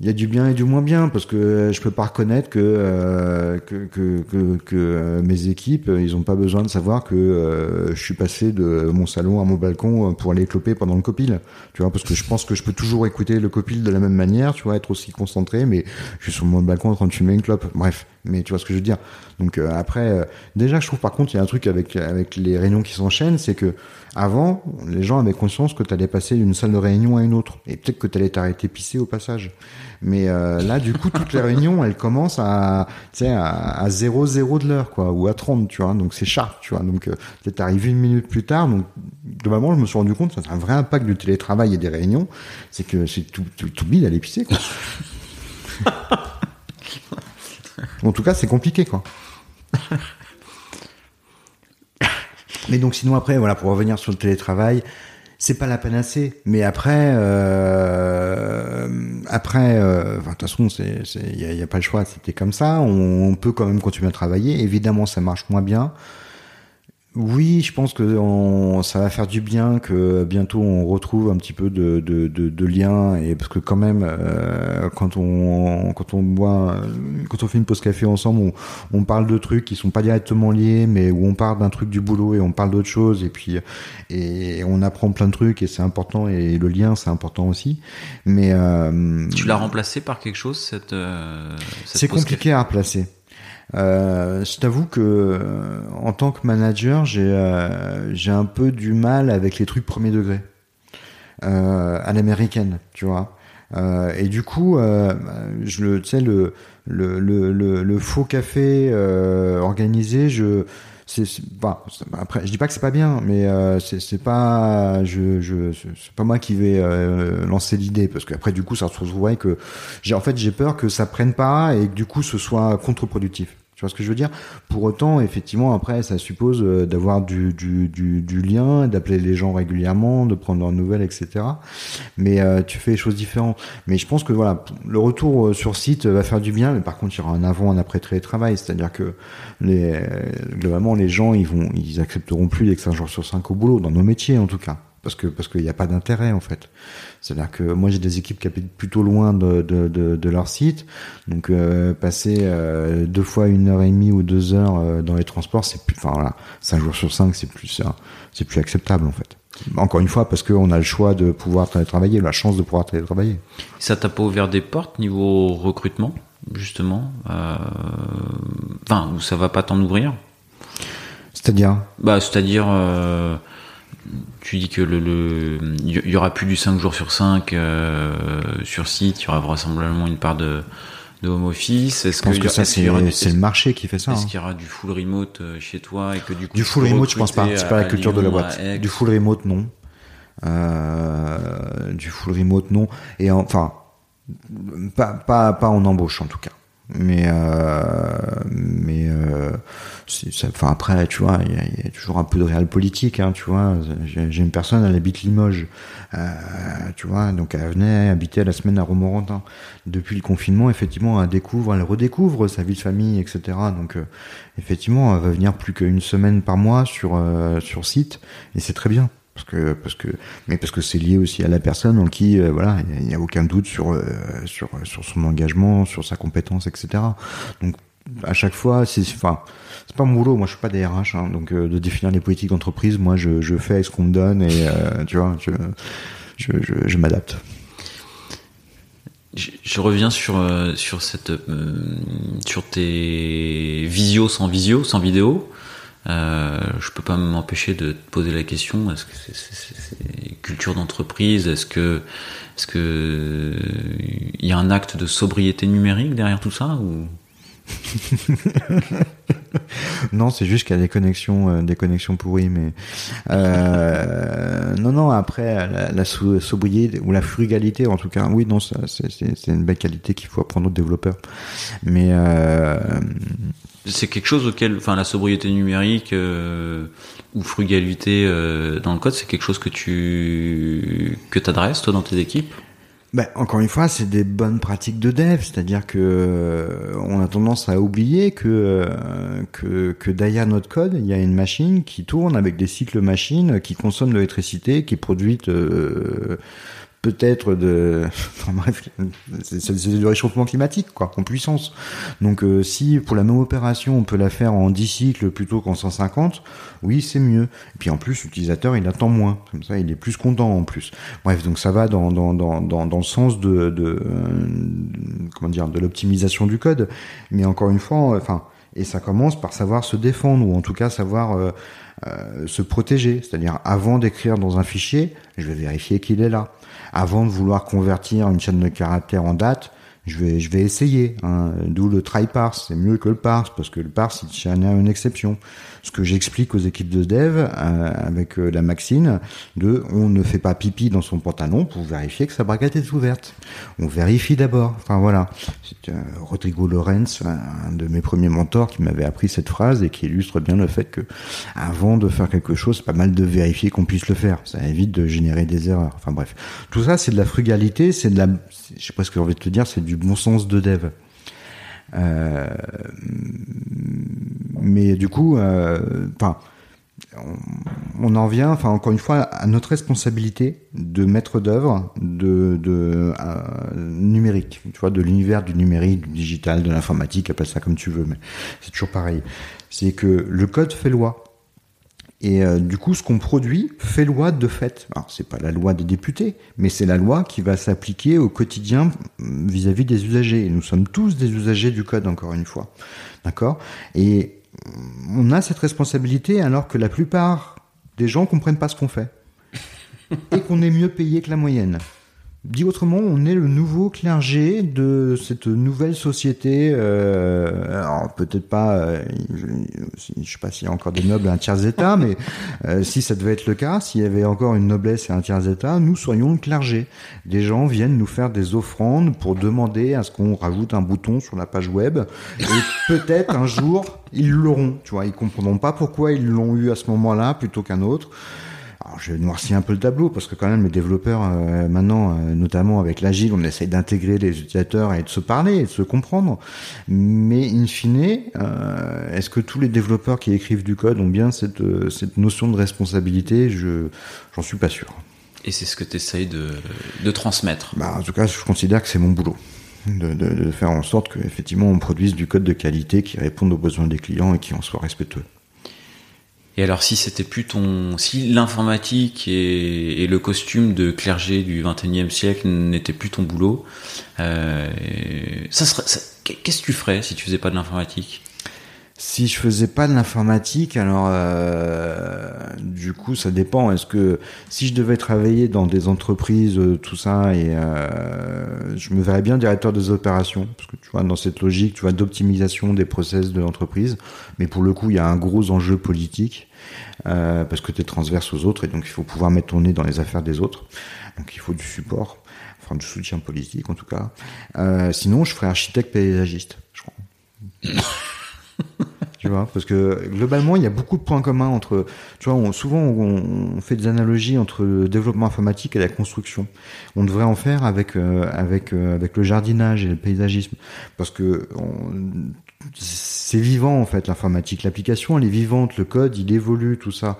il y a du bien et du moins bien parce que je peux pas reconnaître que euh, que, que, que, que euh, mes équipes ils ont pas besoin de savoir que euh, je suis passé de mon salon à mon balcon pour aller cloper pendant le copil. Tu vois parce que je pense que je peux toujours écouter le copil de la même manière tu vois être aussi concentré mais je suis sur mon balcon en train de fumer une clope. Bref mais tu vois ce que je veux dire donc après déjà je trouve par contre il y a un truc avec avec les réunions qui s'enchaînent c'est que avant, les gens avaient conscience que tu allais passer d'une salle de réunion à une autre. Et peut-être que tu allais t'arrêter pisser au passage. Mais euh, là, du coup, toutes les réunions, elles commencent à, tu sais, à, 0-0 de l'heure, quoi, ou à 30, tu vois. Donc c'est sharp, tu vois. Donc euh, t'es arrivé une minute plus tard. Donc globalement, je me suis rendu compte, ça c'est un vrai impact du télétravail et des réunions, c'est que c'est tout, tout, tout d'aller pisser, quoi. [LAUGHS] en tout cas, c'est compliqué, quoi. Mais donc sinon après, voilà, pour revenir sur le télétravail, c'est pas la panacée. Mais après, euh, après, euh, de toute façon, il y a, a, pas le choix. C'était comme ça. On, peut quand même continuer à travailler. Évidemment, ça marche moins bien. Oui, je pense que on, ça va faire du bien que bientôt on retrouve un petit peu de, de, de, de lien et parce que quand même euh, quand on quand on boit quand on fait une pause café ensemble, on, on, parle de trucs qui sont pas directement liés, mais où on parle d'un truc du boulot et on parle d'autre chose et puis et on apprend plein de trucs et c'est important et le lien c'est important aussi. Mais euh, tu l'as remplacé par quelque chose cette, euh, cette c'est compliqué à replacer. Euh, je t'avoue que euh, en tant que manager, j'ai euh, j'ai un peu du mal avec les trucs premier degré euh, à l'américaine, tu vois. Euh, et du coup, je le, tu sais, le, le, le, le, faux café organisé, je c'est bah, après je dis pas que c'est pas bien mais euh, c'est pas je je c'est pas moi qui vais euh, lancer l'idée parce qu'après du coup ça se retrouverait que j'ai en fait j'ai peur que ça prenne pas et que du coup ce soit contre-productif tu vois ce que je veux dire? Pour autant, effectivement, après, ça suppose euh, d'avoir du, du, du, du, lien, d'appeler les gens régulièrement, de prendre leurs nouvelles, etc. Mais euh, tu fais les choses différentes. Mais je pense que voilà, le retour euh, sur site va faire du bien, mais par contre, il y aura un avant, un après télétravail. C'est-à-dire que les, globalement, les gens, ils vont, ils accepteront plus les 5 jours sur 5 au boulot, dans nos métiers en tout cas parce que parce qu'il n'y a pas d'intérêt en fait. C'est-à-dire que moi j'ai des équipes qui habitent plutôt loin de, de, de, de leur site, donc euh, passer euh, deux fois une heure et demie ou deux heures euh, dans les transports, c'est plus, enfin voilà, cinq jours sur cinq, c'est plus c'est plus acceptable en fait. Encore une fois parce qu'on a le choix de pouvoir télétravailler, la chance de pouvoir télétravailler. Ça t'a pas ouvert des portes niveau recrutement justement, enfin où ça va pas t'en ouvrir? C'est-à-dire? Bah c'est-à-dire tu dis que le, il y aura plus du 5 jours sur 5 euh, sur site, il y aura vraisemblablement une part de, de home office. Est-ce que, que ça c'est le marché qui fait ça Est-ce hein. qu'il y aura du full remote euh, chez toi et que du coup du full remote je pense pas, c'est pas la culture de la boîte. Du full remote non. Euh, du full remote non et enfin pas pas pas en embauche en tout cas mais euh, mais euh, enfin après tu vois il y, a toujours un peu de réel politique hein, tu vois. J'ai une personne elle habite Limoges euh, tu vois. Donc elle venait habiter la semaine à Romorantin. Depuis le confinement effectivement elle découvre elle redécouvre sa vie de famille etc donc euh, effectivement elle va venir plus qu'une semaine par mois sur euh, sur site et c'est très bien parce que parce que mais parce que c'est lié aussi à la personne en qui euh, voilà il n'y a, aucun doute sur euh, sur sur son engagement sur sa compétence etc donc à chaque fois c'est enfin c'est pas mon boulot. Moi je suis pas DRH hein, donc euh, de définir les politiques d'entreprise moi je, je fais ce qu'on me donne et tu vois je, je m'adapte. Je, je, reviens sur sur cette sur tes visio sans visio sans vidéo euh, je peux pas m'empêcher de te poser la question est-ce que c'est culture d'entreprise Est-ce que est-ce que il y a un acte de sobriété numérique derrière tout ça ou? [LAUGHS] Non, c'est juste qu'il y a des connexions, euh, des connexions pourries, mais euh, non, non. Après, la, sobriété ou la frugalité, en tout cas, oui, non, c'est une belle qualité qu'il faut apprendre aux développeurs. Mais euh, c'est quelque chose auquel, enfin, la sobriété numérique euh, ou frugalité euh, dans le code, c'est quelque chose que tu que t'adresses toi dans tes équipes? Ben, encore une fois, c'est des bonnes pratiques de dev, c'est-à-dire que euh, on a tendance à oublier que, que que derrière notre code, il y a une machine qui tourne avec des cycles machines qui consomment de l'électricité, qui est produite peut-être de [LAUGHS] enfin bref c'est du réchauffement climatique quoi en puissance. Donc euh, si pour la même opération on peut la faire en 10 cycles plutôt qu'en 150 oui c'est mieux. Et puis en plus l'utilisateur il attend moins. Comme ça il est plus content en plus. Bref donc ça va dans dans dans dans, dans le sens de, de, comment dire de l'optimisation du code. Mais encore une fois enfin et ça commence par savoir se défendre ou en tout cas savoir euh, euh, se protéger c'est-à-dire avant d'écrire dans un fichier je vais vérifier qu'il est là avant de vouloir convertir une chaîne de caractères en date, je vais, je vais essayer. Hein. D'où le try parse, c'est mieux que le parse parce que le parse il tient à une exception. Ce que j'explique aux équipes de dev euh, avec euh, la maxine de on ne fait pas pipi dans son pantalon pour vérifier que sa braquette est ouverte. On vérifie d'abord. Enfin voilà. C'est euh, Rodrigo Lorenz, un de mes premiers mentors, qui m'avait appris cette phrase et qui illustre bien le fait que avant de faire quelque chose, c'est pas mal de vérifier qu'on puisse le faire. Ça évite de générer des erreurs. Enfin bref, tout ça c'est de la frugalité, c'est de la, je sais ce que j'ai envie de te dire, c'est du bon sens de dev. Euh, mais du coup, euh, enfin, on, en revient, enfin encore une fois, à notre responsabilité de maître d'œuvre de, de numérique, tu vois, de l'univers du numérique, du digital, de l'informatique, appelle ça comme tu veux, mais c'est toujours pareil. C'est que le code fait loi. Et euh, du coup, ce qu'on produit fait loi de fait. Alors, c'est pas la loi des députés, mais c'est la loi qui va s'appliquer au quotidien vis-à-vis des usagers. Nous sommes tous des usagers du code, encore une fois. D'accord? Et on a cette responsabilité alors que la plupart des gens comprennent pas ce qu'on fait. Et qu'on est mieux payé que la moyenne. Dit autrement, on est le nouveau clergé de cette nouvelle société. Euh, alors peut-être pas, euh, je sais pas s'il y a encore des nobles et un tiers état, mais euh, si ça devait être le cas, s'il y avait encore une noblesse et un tiers état, nous serions le clergé. Des gens viennent nous faire des offrandes pour demander à ce qu'on rajoute un bouton sur la page web, et peut-être un jour ils l'auront. Tu vois, ils comprendront pas pourquoi ils l'ont eu à ce moment-là plutôt qu'un autre. Alors, je noircis un peu le tableau parce que quand même les développeurs euh, maintenant, euh, notamment avec l'agile, on essaye d'intégrer les utilisateurs et de se parler et de se comprendre. Mais in fine, euh, est-ce que tous les développeurs qui écrivent du code ont bien cette, cette notion de responsabilité? Je j'en suis pas sûr. Et c'est ce que tu essayes de, de transmettre? Bah, en tout cas, je considère que c'est mon boulot. De, de, de, faire en sorte qu'effectivement on produise du code de qualité qui réponde aux besoins des clients et qui en soit respectueux. Et alors, si c'était plus ton, si l'informatique et, le costume de clergé du 21e siècle n'était plus ton boulot, euh, ça serait, qu'est-ce que tu ferais si tu faisais pas de l'informatique? Si je faisais pas de l'informatique, alors euh, du coup ça dépend. Est-ce que si je devais travailler dans des entreprises, euh, tout ça, et euh, je me verrais bien directeur des opérations, parce que tu vois dans cette logique, tu vois d'optimisation des process de l'entreprise. Mais pour le coup, il y a un gros enjeu politique parce que tu es transverse aux autres et donc il faut pouvoir mettre ton nez dans les affaires des autres. Donc il faut du support, enfin du soutien politique en tout cas. sinon, je ferais architecte paysagiste, je crois. [LAUGHS] tu vois, parce que globalement, il y a beaucoup de points communs entre, tu vois, souvent on, fait des analogies entre le développement informatique et la construction. On devrait en faire avec euh, avec euh, avec le jardinage et le paysagisme, parce que c'est vivant en fait l'informatique. L'application, elle est vivante, le code, il évolue, tout ça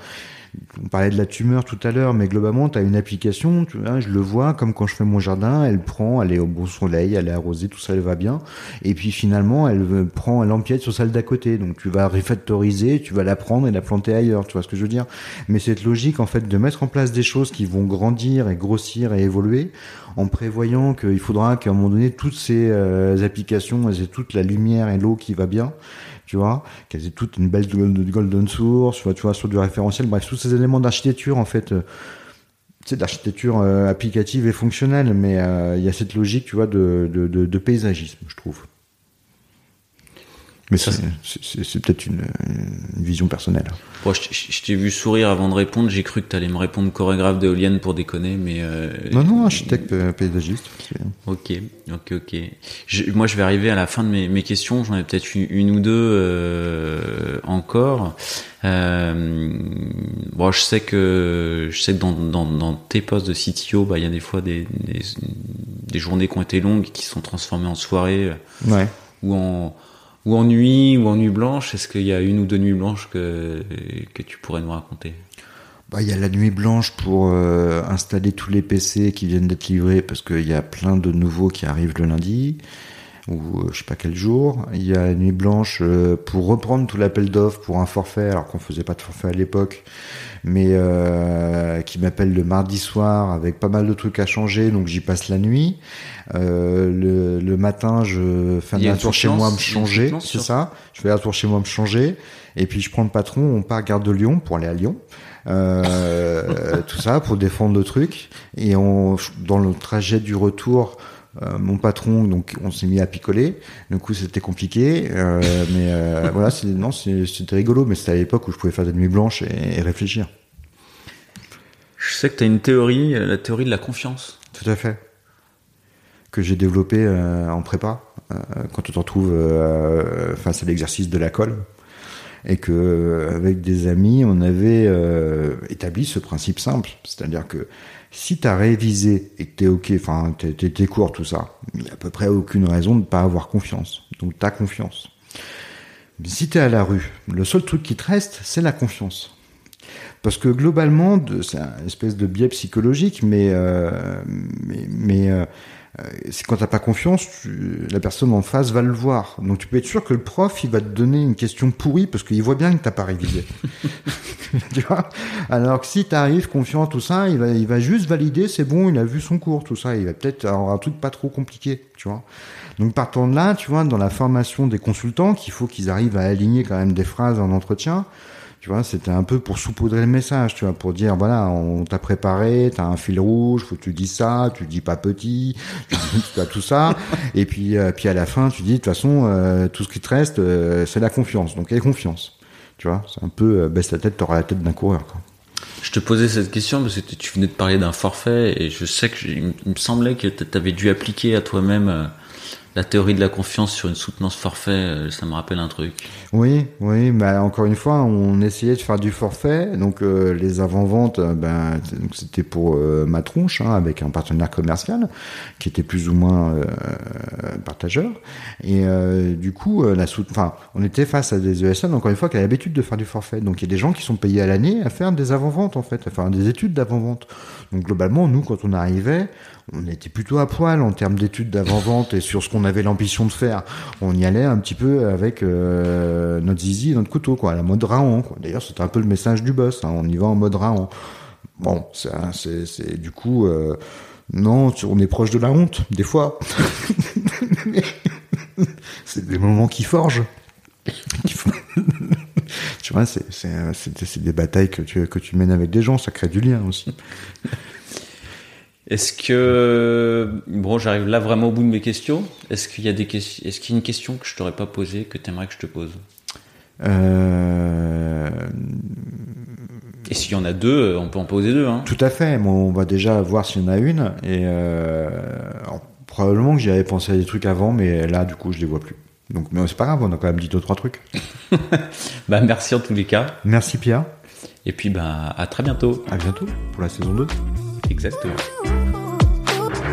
on parlait de la tumeur tout à l'heure, mais globalement, tu as une application, tu vois, je le vois, comme quand je fais mon jardin, elle prend, elle est au bon soleil, elle est arrosée, tout ça, elle va bien. Et puis finalement, elle prend, elle empiète sur celle d'à côté. Donc tu vas refactoriser, tu vas la prendre et la planter ailleurs, tu vois ce que je veux dire. Mais cette logique, en fait, de mettre en place des choses qui vont grandir et grossir et évoluer, en prévoyant qu'il faudra qu'à un moment donné, toutes ces euh, applications, aient toute la lumière et l'eau qui va bien tu vois, qu'elles aient toute une belle golden source, tu vois, sur du référentiel, bref, tous ces éléments d'architecture, en fait, euh, c'est d'architecture euh, applicative et fonctionnelle, mais euh, il y a cette logique, tu vois, de, de, de paysagisme, je trouve. Mais ça, c'est peut-être une, vision personnelle. je, t'ai vu sourire avant de répondre. J'ai cru que tu allais me répondre chorégraphe d'éolienne pour déconner, mais. Euh, non, non, architecte euh, paysagiste. Ok, ok, ok. moi, je vais arriver à la fin de mes, mes questions. J'en ai peut-être une, ou deux euh, encore. Euh, bon, je sais que je sais que dans, dans, dans tes postes de CTO, bah, il y a des fois des, des, des, journées qui ont été longues, qui sont transformées en soirées. Ouais. Ou en ou en nuit ou en nuit blanche Est-ce qu'il y a une ou deux nuits blanches que, tu pourrais nous raconter? Bah, il y a la nuit blanche pour euh, installer tous les PC qui viennent d'être livrés parce qu'il y a plein de nouveaux qui arrivent le lundi ou euh, je sais pas quel jour. Il y a la nuit blanche euh, pour reprendre tout l'appel d'offres pour un forfait alors qu'on faisait pas de forfait à l'époque mais euh, qui m'appelle le mardi soir avec pas mal de trucs à changer, donc j'y passe la nuit. Euh, le, le, matin, je fais un tour chez moi me changer, c'est ça. Je fais un tour chez moi me changer, et puis je prends le patron, on part à Gare de Lyon pour aller à Lyon. Euh, [LAUGHS] tout ça pour défendre le truc, et on, dans le trajet du retour, euh, mon patron, donc on s'est mis à picoler. Du coup, c'était compliqué, euh, mais euh, [LAUGHS] voilà, non, c'était rigolo, mais c'était à l'époque où je pouvais faire des nuits blanches et, réfléchir. Je sais que tu as une théorie, la théorie de la confiance. Tout à fait. Que j'ai développée en prépa, quand tu te retrouves face à l'exercice de la colle et que avec des amis on avait établi ce principe simple c'est-à-dire que si tu as révisé et que tu es OK, enfin, t'es court, tout ça, il n'y a à peu près aucune raison de ne pas avoir confiance. Donc, tu as confiance. Si tu à la rue, le seul truc qui te reste, c'est la confiance. Parce que globalement, c'est une espèce de biais psychologique, mais euh, mais, mais euh, c'est quand t'as pas confiance, la personne en face va le voir. Donc tu peux être sûr que le prof, il va te donner une question pourrie parce qu'il voit bien que t'as pas révisé. [LAUGHS] tu vois? Alors que si t'arrives confiant, tout ça, il va, il va juste valider, c'est bon, il a vu son cours, tout ça. Il va peut-être avoir un truc pas trop compliqué, tu vois? Donc partant de là, tu vois, dans la formation des consultants, qu'il faut qu'ils arrivent à aligner quand même des phrases en entretien. Tu vois, c'était un peu pour saupoudrer le message, tu vois, pour dire voilà, on t'a préparé, t'as un fil rouge, faut que tu dis ça, tu dis pas petit, [LAUGHS] tu as tout ça, et puis euh, puis à la fin tu dis de toute façon euh, tout ce qui te reste euh, c'est la confiance, donc aie confiance, tu vois, c'est un peu baisse la tête, t'auras la tête d'un coureur. Quoi. Je te posais cette question parce que tu venais de parler d'un forfait et je sais que il me semblait que tu avais dû appliquer à toi-même la théorie de la confiance sur une soutenance forfait, euh, ça me rappelle un truc. Oui, oui, mais encore une fois, on essayait de faire du forfait. Donc euh, les avant-ventes, euh, ben, c'était pour ma tronche, hein, avec un partenaire commercial qui était plus ou moins partageur. Et du coup, la enfin, on était face à des ESN, encore une fois, qui avaient l'habitude de faire du forfait. Donc il y a des gens qui sont payés à l'année à faire des avant-ventes, en fait, à faire des études d'avant-vente. Donc globalement, nous, quand on arrivait, on était plutôt à poil en termes d'études d'avant-vente et sur ce qu'on avait l'ambition de faire. On y allait un petit peu avec euh, notre zizi et notre couteau, quoi, la mode raon. D'ailleurs, c'était un peu le message du boss. Hein, on y va en mode raon. Bon, c'est du coup, euh, non, on est proche de la honte des fois. [LAUGHS] c'est des moments qui forgent. [LAUGHS] tu vois, c'est des batailles que tu, que tu mènes avec des gens, ça crée du lien aussi. Est-ce que bon, j'arrive là vraiment au bout de mes questions. Est-ce qu'il y a des questions Est-ce qu'il y a une question que je t'aurais pas posée que tu aimerais que je te pose? Euh... Et s'il y en a deux, on peut en poser deux. Hein. Tout à fait. on va déjà voir s'il y en a une. Et euh... probablement que j'y avais pensé à des trucs avant, mais là, du coup, je les vois plus. Donc, mais c'est pas grave, on a quand même dit deux trois trucs. [LAUGHS] bah, merci en tous les cas. Merci Pierre. Et puis, bah, à très bientôt. À bientôt pour la saison 2. Exactement.